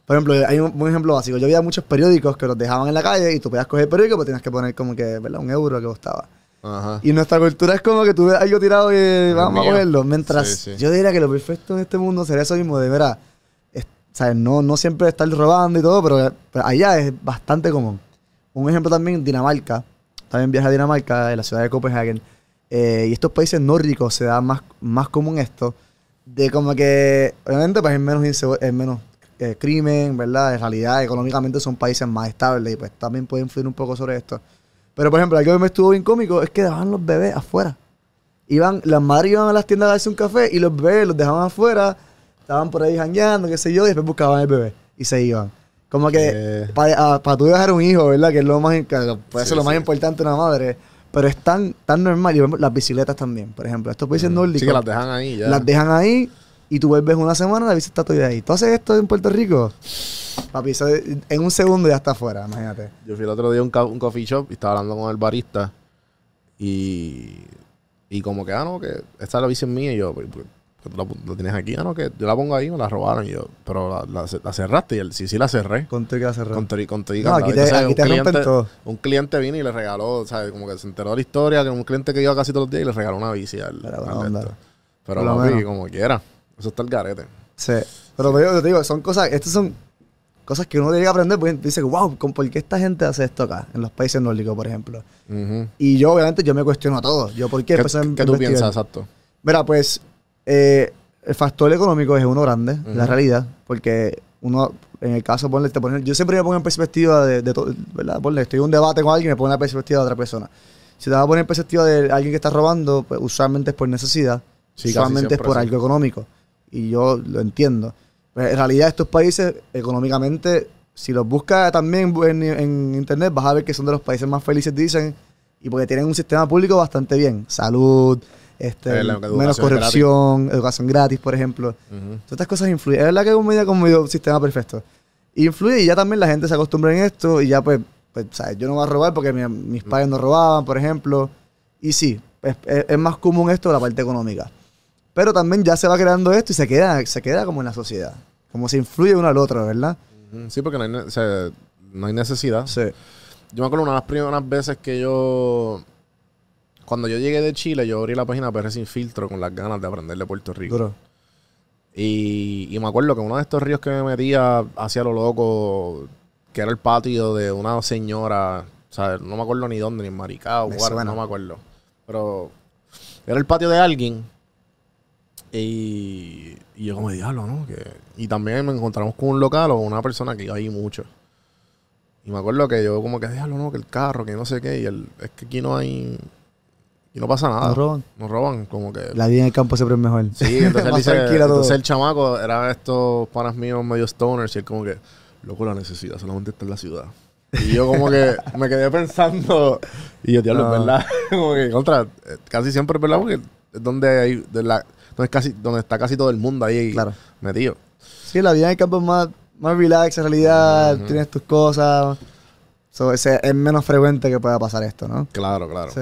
Por ejemplo, hay un, un ejemplo básico. Yo veía muchos periódicos que los dejaban en la calle y tú podías coger el periódico, pero tenías que poner como que, ¿verdad? Un euro que costaba. Ajá. Y nuestra cultura es como que tú ves algo tirado y vamos a cogerlo. Mientras Sí, sí. yo diría que lo perfecto en este mundo sería eso mismo de, mira, es- ¿sabes? No, no siempre estar robando y todo, pero, pero allá es bastante común. Un ejemplo también, Dinamarca. También viaja a Dinamarca, en la ciudad de Copenhagen. Eh, y estos países nórdicos se da más, más común esto. De como que, obviamente, pues es menos, es menos eh, crimen, ¿verdad? En realidad, económicamente son países más estables y pues también puede influir un poco sobre esto. Pero, por ejemplo, algo que me estuvo bien cómico es que dejaban los bebés afuera. Iban, las madres iban a las tiendas a darse un café y los bebés los dejaban afuera, estaban por ahí jangueando, qué sé yo, y después buscaban el bebé y se iban. Como que Eh. para tú dejar un hijo, ¿verdad? Que es lo más, que puede Sí, ser lo más sí. importante de una madre, pero es tan, tan normal. Y vemos las bicicletas también, por ejemplo. Estos países nórdicos Sí, que las dejan ahí ya. las dejan ahí y tú vuelves una semana, la bici está todavía ahí. ¿Tú haces esto en Puerto Rico? Papi, eso en un segundo ya está afuera, imagínate. Yo fui el otro día a un, un coffee shop y estaba hablando con el barista. Y, y como que, ah, no, que esta es la bici es mía. Y yo, "¿Por- por qué tú la, tienes aquí? Ah, no, que yo la pongo ahí, me la robaron. Y yo, pero la, la, la cerraste. Y él, sí, sí, la cerré. Con todo y que la cerró. Con todo y- con todo y No, aquí te- Entonces, aquí rompen cliente- todo. Un cliente vino y le regaló, ¿sabes? Como que se enteró de la historia, que un cliente que iba casi todos los días y le regaló una bici al, Pero al. Pero lo papi, como quiera. Eso está el garete. Sí. Pero yo te digo, son cosas, estas son cosas que uno tiene que aprender porque dice, wow, ¿con- ¿por qué esta gente hace esto acá? En los países nórdicos, por ejemplo. Y yo, obviamente, yo me cuestiono a todo. Yo, ¿por qué? ¿Qué, qué tú piensas, exacto? Mira, pues, eh, el factor económico es uno grande, la realidad, porque uno, en el caso, ponle, te pone- yo siempre me pongo en perspectiva de, de todo, ¿verdad? Ponle, estoy en un debate con alguien y me pongo en la perspectiva de otra persona. Si te vas a poner en perspectiva de alguien que está robando, pues usualmente es por necesidad, Sí, usualmente es por algo económico. Y yo lo entiendo. Pero en realidad estos países, económicamente, si los buscas también en, en internet, vas a ver que son de los países más felices, dicen, y porque tienen un sistema público bastante bien. Salud, este, Eh, menos corrupción, educación gratis, por ejemplo. Ujú. Todas estas cosas influyen. Es verdad que es un medio como sistema perfecto. Influye y ya también la gente se acostumbra en esto y ya pues, pues ¿sabes? yo no voy a robar porque mi- mis padres no robaban, por ejemplo. Y sí, es, es- es más común esto la parte económica. Pero también ya se va creando esto y se queda, se queda como en la sociedad. Como se influye uno al otro, ¿verdad? Sí, porque no hay, o sea, no hay necesidad. Sí. Yo me acuerdo una de las primeras veces que yo. Cuando yo llegué de Chile, yo abrí la página PR Sin Filtro con las ganas de aprender de Puerto Rico. Duro. Y, y me acuerdo que uno de estos ríos que me metía hacia lo loco, que era el patio de una señora, o sea, no me acuerdo ni dónde, ni en Maricao, Guara, no me acuerdo. Pero era el patio de alguien. Y, y yo como diablo, ¿no? Que, y también me encontramos con un local o una persona que iba ahí mucho. Y me acuerdo que yo como que diablo, ¿no? Que el carro, que no sé qué. Y el, es que aquí no hay... Aquí no pasa nada. ¿No roban? Nos roban, como que... La vida en el campo siempre es mejor. Sí, entonces él dice, entonces el chamaco era estos panas míos medio stoners y él como que, loco, la necesidad solamente está en la ciudad. Y yo como que me quedé pensando, y yo, diablo, No. es verdad, como que contra, eh, casi siempre es verdad porque es donde hay, de la, donde, es casi, donde está casi todo el mundo ahí Claro. metido. Sí, la vida en el campo es más, más relax, en realidad, tienes tus cosas. So, ese- es menos frecuente que pueda pasar esto, ¿no? Claro, claro. Sí.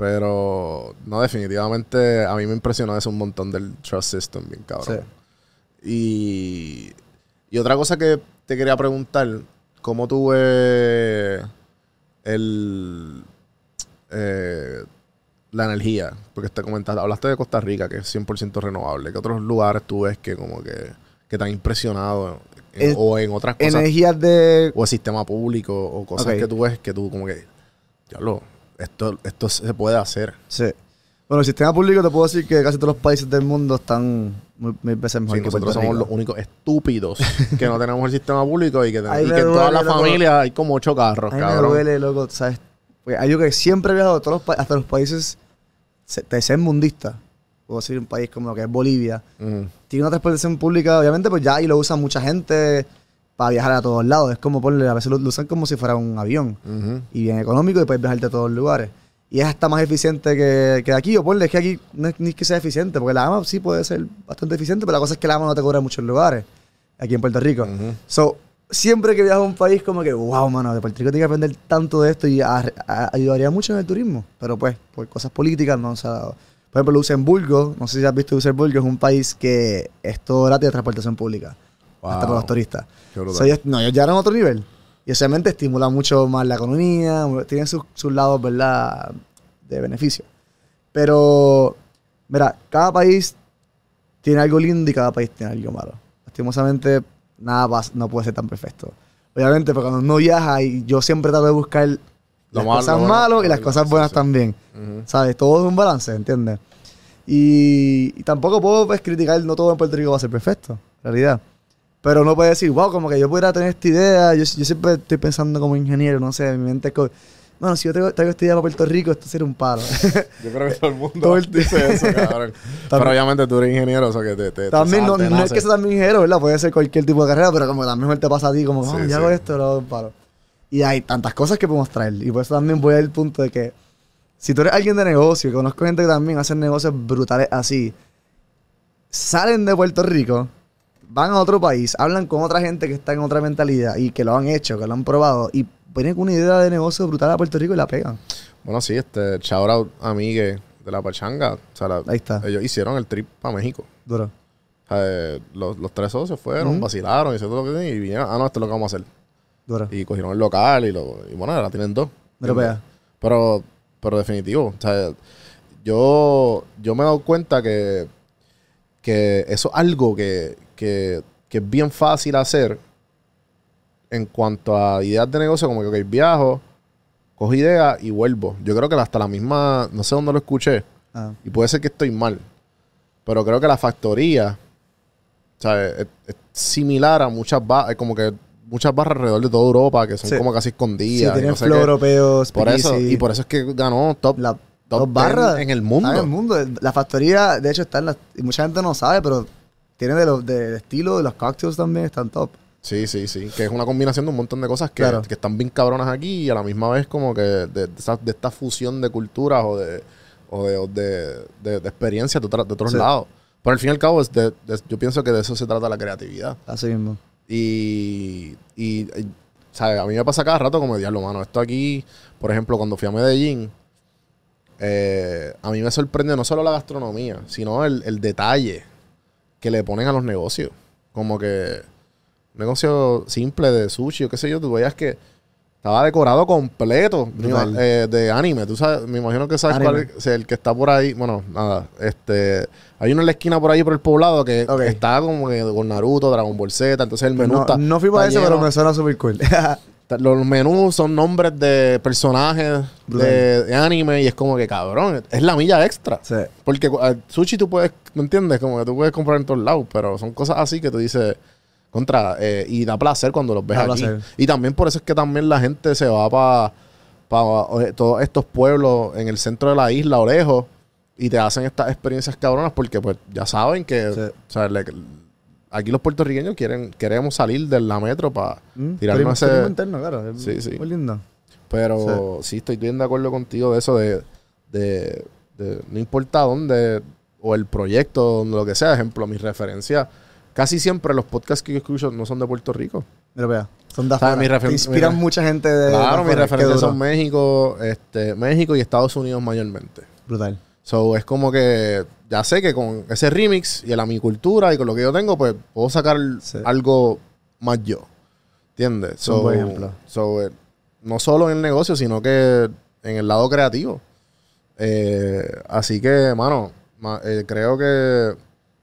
Pero, no, definitivamente a mí me impresionó eso un montón del trust system, bien cabrón. Y, y otra cosa que te quería preguntar, ¿cómo tú ves el, eh, la energía? Porque te comentaste, hablaste de Costa Rica, que es 100% renovable. ¿Qué otros lugares tú ves que como que, que te han impresionado? en- o en otras cosas, Energías de... o el sistema público, o cosas que tú ves que tú como que, diablo, esto, esto se puede hacer. Sí. Bueno, el sistema público te puedo decir que casi todos los países del mundo están mil veces mejor Sí, que nosotros somos los únicos estúpidos que no tenemos el sistema público y que, ten- Ahí y que en toda la loco. familia hay como ocho carros, A mí me cabrón. duele, loco, ¿sabes? Porque hay yo que siempre he viajado a todos los hasta los países, se- tercermundista, puedo decir un país como lo que es Bolivia, Ujú. tiene una transportación pública, obviamente, pues ya ahí lo usa mucha gente para viajar a todos lados. Es como ponle, a veces lo, usan como si fuera un avión. Ujú. Y bien económico y puedes viajar de todos lugares. Y es hasta más eficiente que, que aquí. O ponle, es que aquí no es ni que sea eficiente, porque la AMA sí puede ser bastante eficiente, pero la cosa es que la AMA no te cobra en muchos lugares, aquí en Puerto Rico. Ujú. So, siempre que viajo a un país, como que, wow, mano, de Puerto Rico tiene que aprender tanto de esto y a- a- ayudaría mucho en el turismo. Pero pues, por cosas políticas no se ha dado. Por ejemplo, Luxemburgo, no sé si has visto Luxemburgo, es un país que es todo gratis de transportación pública. Hasta Wow. para los turistas. Brutal. So, ellos, no, ellos llegaron a otro nivel. Y obviamente estimula mucho más la economía, tienen sus, sus lados, ¿verdad?, de beneficio. Pero, mira, cada país tiene algo lindo y cada país tiene algo malo. Lastimosamente, nada pas- no puede ser tan perfecto. Obviamente, porque cuando uno viaja, y yo siempre trato de buscar las malo, cosas lo bueno, malas y las lo- cosas sí, buenas sí. también. Ujú. ¿Sabes? Todo es un balance, ¿entiendes? Y, y tampoco puedo pues, criticar, no todo en Puerto Rico va a ser perfecto, en realidad. Pero no puede decir, wow, como que yo pudiera tener esta idea. Yo, yo siempre estoy pensando como ingeniero, no sé, mi mente es como, bueno, si yo traigo, traigo esta idea para Puerto Rico, esto sería un palo. Yo creo que todo el mundo Todo el- dice eso, cabrón. Pero obviamente tú eres ingeniero, o sea que te, te, también no, sal- te no es que sea también ingeniero, ¿verdad? Puede ser cualquier tipo de carrera, pero como que también te pasa a ti, como, oh, sí. yo hago esto, lo hago un palo. Y hay tantas cosas que podemos traer. Y por eso también voy al punto de que si tú eres alguien de negocio, conozco gente que también hace negocios brutales así, salen de Puerto Rico, van a otro país, hablan con otra gente que está en otra mentalidad y que lo han hecho, que lo han probado, y vienen con una idea de negocio brutal a Puerto Rico y la pegan. Bueno, sí, este, shout out amigue de la pachanga. O sea, la- Ahí está. ellos hicieron el trip para México. Duro. O sea, eh, los, los tres socios fueron, Ujú. vacilaron, hicieron todo lo que y vinieron, ah, no, esto es lo que vamos a hacer. Duro. Y cogieron el local y, lo, y bueno, ahora tienen dos. Pero, pero definitivo. O sea, yo, yo me he dado cuenta que, que eso es algo que, que, que es bien fácil hacer en cuanto a ideas de negocio, como que ok, viajo, cojo ideas y vuelvo. Yo creo que hasta la misma, no sé dónde lo escuché, Ah, y puede ser que estoy mal, pero creo que la factoría, sea, es, es similar a muchas barras, como que muchas barras alrededor de toda Europa que son Sí. como casi sí, escondidas. y tienen no sé flow qué. europeo, Por eso, y por eso es que ganó top, la, top dos 10 barras en el mundo. en el mundo. La factoría, de hecho, está en la. Y mucha gente no sabe, pero tiene de los de, estilo de los cocktails también, están top. Sí, sí, sí. Que es una combinación de un montón de cosas que, Claro. que están bien cabronas aquí y a la misma vez como que de, de esa- de esta fusión de culturas o de, o de, o de, de- de experiencias de, otros Sí. lados. Pero al fin y al cabo, es yo pienso que de eso se trata la creatividad. Así mismo. Y, y, y, ¿sabes? A mí me pasa cada rato como diablo, mano. Esto aquí, por ejemplo, cuando fui a Medellín, eh, a mí me sorprende no solo la gastronomía, sino el, el detalle que le ponen a los negocios. Como que un negocio simple de sushi o qué sé yo, tú veías que estaba decorado completo eh, de anime. Tú sabes, me imagino que sabes Anime. cuál es el que está por ahí. Bueno, nada, este, hay uno en la esquina por ahí por el poblado que está como que con Naruto, Dragon Ball Z, entonces el menú No, está no fui para eso, pero me suena súper cool. Los menús son nombres de personajes de, de anime y es como que cabrón, es la milla extra. sí. Porque eh, sushi tú puedes, ¿me entiendes? Como que tú puedes comprar en todos lados, pero son cosas así que tú dices contra eh, y da placer cuando los ves Da aquí. placer. Y también por eso es que también la gente se va para todos estos pueblos en el centro de la isla o lejos y te hacen estas experiencias cabronas porque pues ya saben que Sí. o sea, le- aquí los puertorriqueños quieren queremos salir de la metro para Mm, tirarnos ese interno, claro. es Sí, sí. Muy lindo. pero sí. estoy bien de acuerdo contigo de eso de, de, de no importa dónde o el proyecto, donde lo que sea, ejemplo, mi referencia, casi siempre los podcasts que yo escucho no son de Puerto Rico. Mira, vea. Son de O sea, afuera. Te inspiran mucha gente de. Claro, mis referencias son México, este, México y Estados Unidos mayormente. Brutal. So, es como que ya sé que con ese remix y la mi cultura y con lo que yo tengo, pues puedo sacar Sí. algo más yo. ¿Entiendes? Buen ejemplo. so, eh, no solo en el negocio, sino que en el lado creativo. Eh, así que, mano, ma- eh, creo que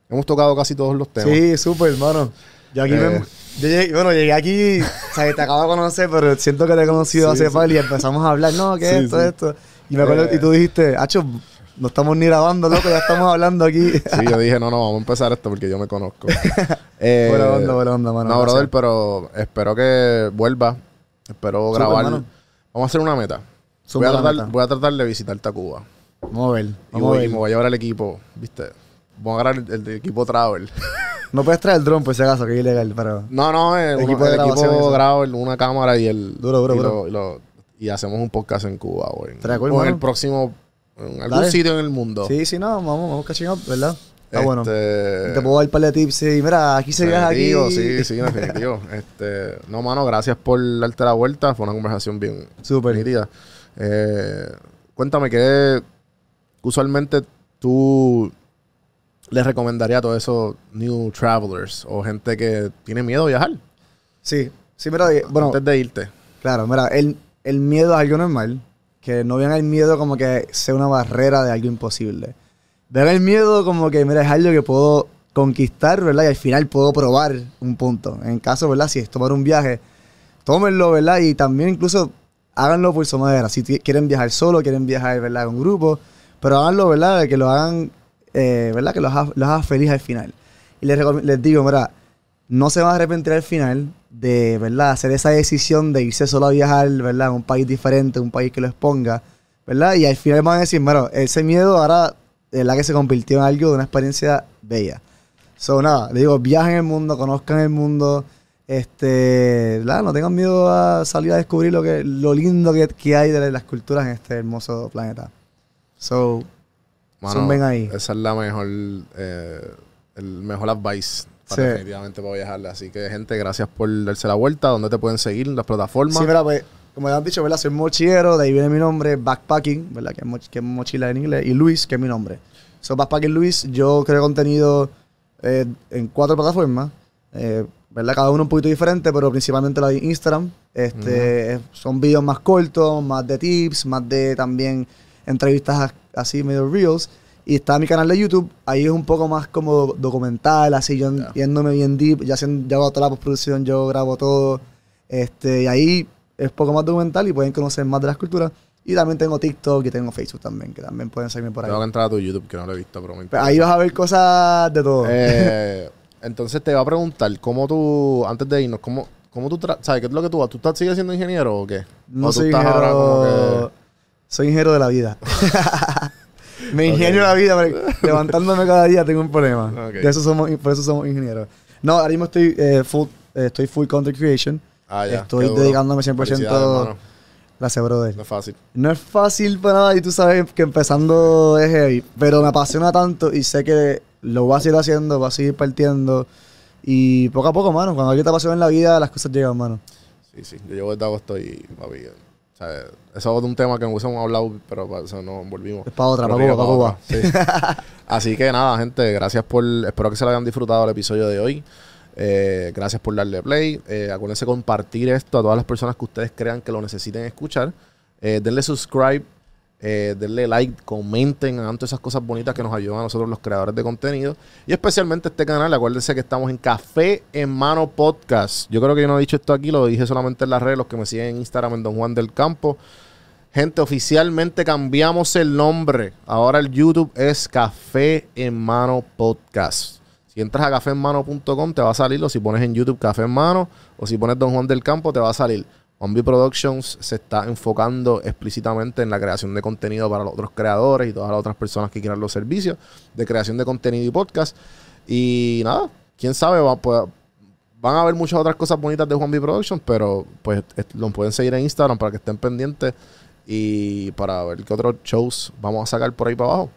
hemos tocado casi todos los temas. Sí, súper, hermano. Yo aquí Eh. me- yo llegué- bueno, llegué aquí, o sea, que te acabo de conocer, pero siento que te he conocido Sí, hace sí. par y empezamos a hablar, no, ¿qué es esto, esto? Y me acuerdo, Eh. y tú dijiste, Hacho, no estamos ni grabando, loco, ya estamos hablando aquí. Sí, yo dije, no, no, vamos a empezar esto porque yo me conozco. Eh, buena onda, buena onda, mano. no, brother, pero espero que vuelva. Espero Súper, grabar. mano. Vamos a hacer una meta. Voy a, tratar, meta. voy a tratar de visitarte a Cuba. Vamos a ver. Y, a me voy a llevar el equipo, ¿viste? Voy a agarrar el, el equipo Travel. No puedes traer el dron, por si acaso, que es ilegal, pero. No, no, eh, El uno- equipo de el equipo ese. Una cámara y el. Duro, duro, y, duro. lo- y lo- y hacemos un podcast en Cuba, güey. O en el próximo. En algún Dale. sitio en el mundo. Sí, sí, no, vamos, vamos catching up, ¿verdad? Está bueno. Este, Te puedo dar un par de tips y mira, aquí se viaja aquí. Sí, sí, definitivo. este, no, mano, gracias por darte la vuelta. Fue una conversación bien Súper. nítida. Eh, cuéntame que usualmente tú les recomendarías a todos esos new travelers o gente que tiene miedo a viajar Sí, sí, mira, eh, bueno, antes de irte. claro, mira, el, el miedo es algo normal. Que no vean el miedo como que sea una barrera de algo imposible. Vean el miedo como que, mira, es algo que puedo conquistar, ¿verdad? Y al final puedo probar un punto. En caso, ¿verdad? Si es tomar un viaje, tómenlo, ¿verdad? Y también incluso háganlo por su manera. Si quieren viajar solo, quieren viajar, ¿verdad? Con grupo, pero háganlo, ¿verdad? Que lo hagan, eh, ¿verdad? Que los haga, los haga feliz al final. Y les, les digo, mira, no se van a arrepentir al final de, ¿verdad? Hacer esa decisión de irse solo a viajar, ¿verdad? A un país diferente, un país que lo exponga, ¿verdad? Y al final van a decir, bueno, ese miedo ahora, de verdad que se convirtió en algo de una experiencia bella. So, nada, le digo, viajen el mundo, conozcan el mundo, este, ¿verdad? No tengan miedo a salir a descubrir lo que, lo lindo que, que hay de las culturas en este hermoso planeta. So, Zumben ahí. Esa es la mejor, eh, el mejor advice para Sí. definitivamente para viajarle. Así que, gente, gracias por darse la vuelta. ¿Dónde te pueden seguir? Las plataformas. Sí, mira, pues, como ya han dicho, ¿verdad? Soy mochilero, de ahí viene mi nombre, Backpacking, ¿verdad? Que es, moch- que es mochila en inglés, y Luis, que es mi nombre. So, Backpacking Luis, yo creo contenido eh, en cuatro plataformas, eh, ¿verdad? Cada uno un poquito diferente, pero principalmente la de Instagram. Este, es- Son videos más cortos, más de tips, más de también entrevistas así medio reels. Y está mi canal de YouTube, ahí es un poco más como documental, así yo Ya. yéndome bien deep, ya haciendo, yo hago toda la postproducción, yo grabo todo. Este, y ahí es poco más documental y pueden conocer más de las culturas. Y también tengo TikTok y tengo Facebook también, que también pueden seguirme por ahí. Tengo que entrar a tu YouTube, que no lo he visto, pero me Pues ahí vas a ver cosas de todo. Eh, entonces te va a preguntar, ¿cómo tú, antes de irnos, cómo, cómo tú, sabes qué es lo que tú vas? ¿Tú estás, sigues siendo ingeniero o qué? no ¿O tú soy estás ahora como ingeniero. Soy ingeniero de la vida. Me ingenio la vida, pero levantándome cada día tengo un problema. Ok. De eso somos, por eso somos ingenieros. No, ahora mismo estoy, eh, full, eh, estoy full content creation. Ah, ya. Estoy dedicándome 100% Felicidades, hermano. Gracias, brother. No es fácil. No es fácil para nada y tú sabes que empezando es heavy, pero me apasiona tanto y sé que lo voy a seguir haciendo, voy a seguir partiendo y poco a poco, mano, cuando alguien te apasiona en la vida, las cosas llegan, mano. Sí, sí. Yo llevo desde agosto y, papi, o sea, eso es un tema que no hubiésemos hablado, pero para eso nos volvimos. Es para otra, para Cuba, para. Sí. Así que nada, gente, gracias por, espero que se lo hayan disfrutado el episodio de hoy. Eh, gracias por darle play. Eh, acuérdense compartir esto a todas las personas que ustedes crean que lo necesiten escuchar. Eh, denle subscribe, eh, denle like, comenten, hagan todas esas cosas bonitas que nos ayudan a nosotros los creadores de contenido. Y especialmente este canal, acuérdense que estamos en Café en Mano Podcast. Yo creo que yo no he dicho esto aquí, lo dije solamente en las redes, los que me siguen en Instagram en Don Juan del Campo. Gente, oficialmente cambiamos el nombre. Ahora el YouTube es Café en Mano Podcast. Si entras a caféenmano.com te va a salir, o si pones en YouTube Café en Mano, o si pones Don Juan del Campo te va a salir. Zombie Productions se está enfocando explícitamente en la creación de contenido para los otros creadores y todas las otras personas que quieran los servicios de creación de contenido y podcast. Y nada, quién sabe, pues, van a haber muchas otras cosas bonitas de Juan Productions, pero pues lo pueden seguir en Instagram para que estén pendientes y para ver qué otros shows vamos a sacar por ahí para abajo.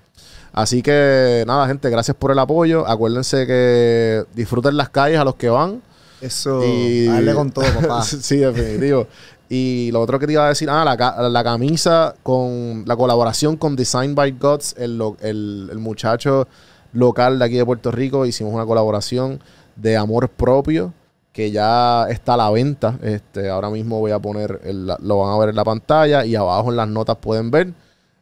Así que nada, gente, gracias por el apoyo. Acuérdense que disfruten las calles a los que van. Eso, Y- a darle con todo, papá. sí, definitivo. Y lo otro que te iba a decir, ah, la, la camisa con la colaboración con Design by Gods, el, el, el muchacho local de aquí de Puerto Rico, hicimos una colaboración de amor propio que ya está a la venta. Este, ahora mismo voy a poner, el- lo van a ver en la pantalla y abajo en las notas pueden ver.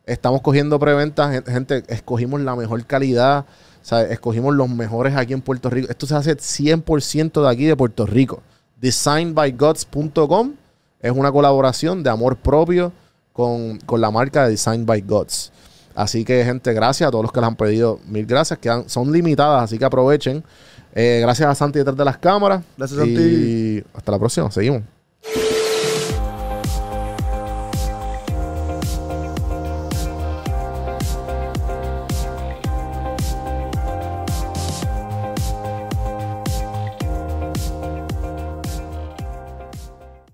Estamos cogiendo preventas, gen- gente, escogimos la mejor calidad, sea, escogimos los mejores aquí en Puerto Rico. Esto se hace 100% de aquí de Puerto Rico. Designbygods.com es una colaboración de amor propio con, con la marca de Design by Gods. Así que, gente, gracias a todos los que las han pedido. Mil gracias. Quedan, son limitadas, así que aprovechen. Eh, gracias a Santi detrás de las cámaras. Gracias, y Santi. hasta la próxima. Seguimos.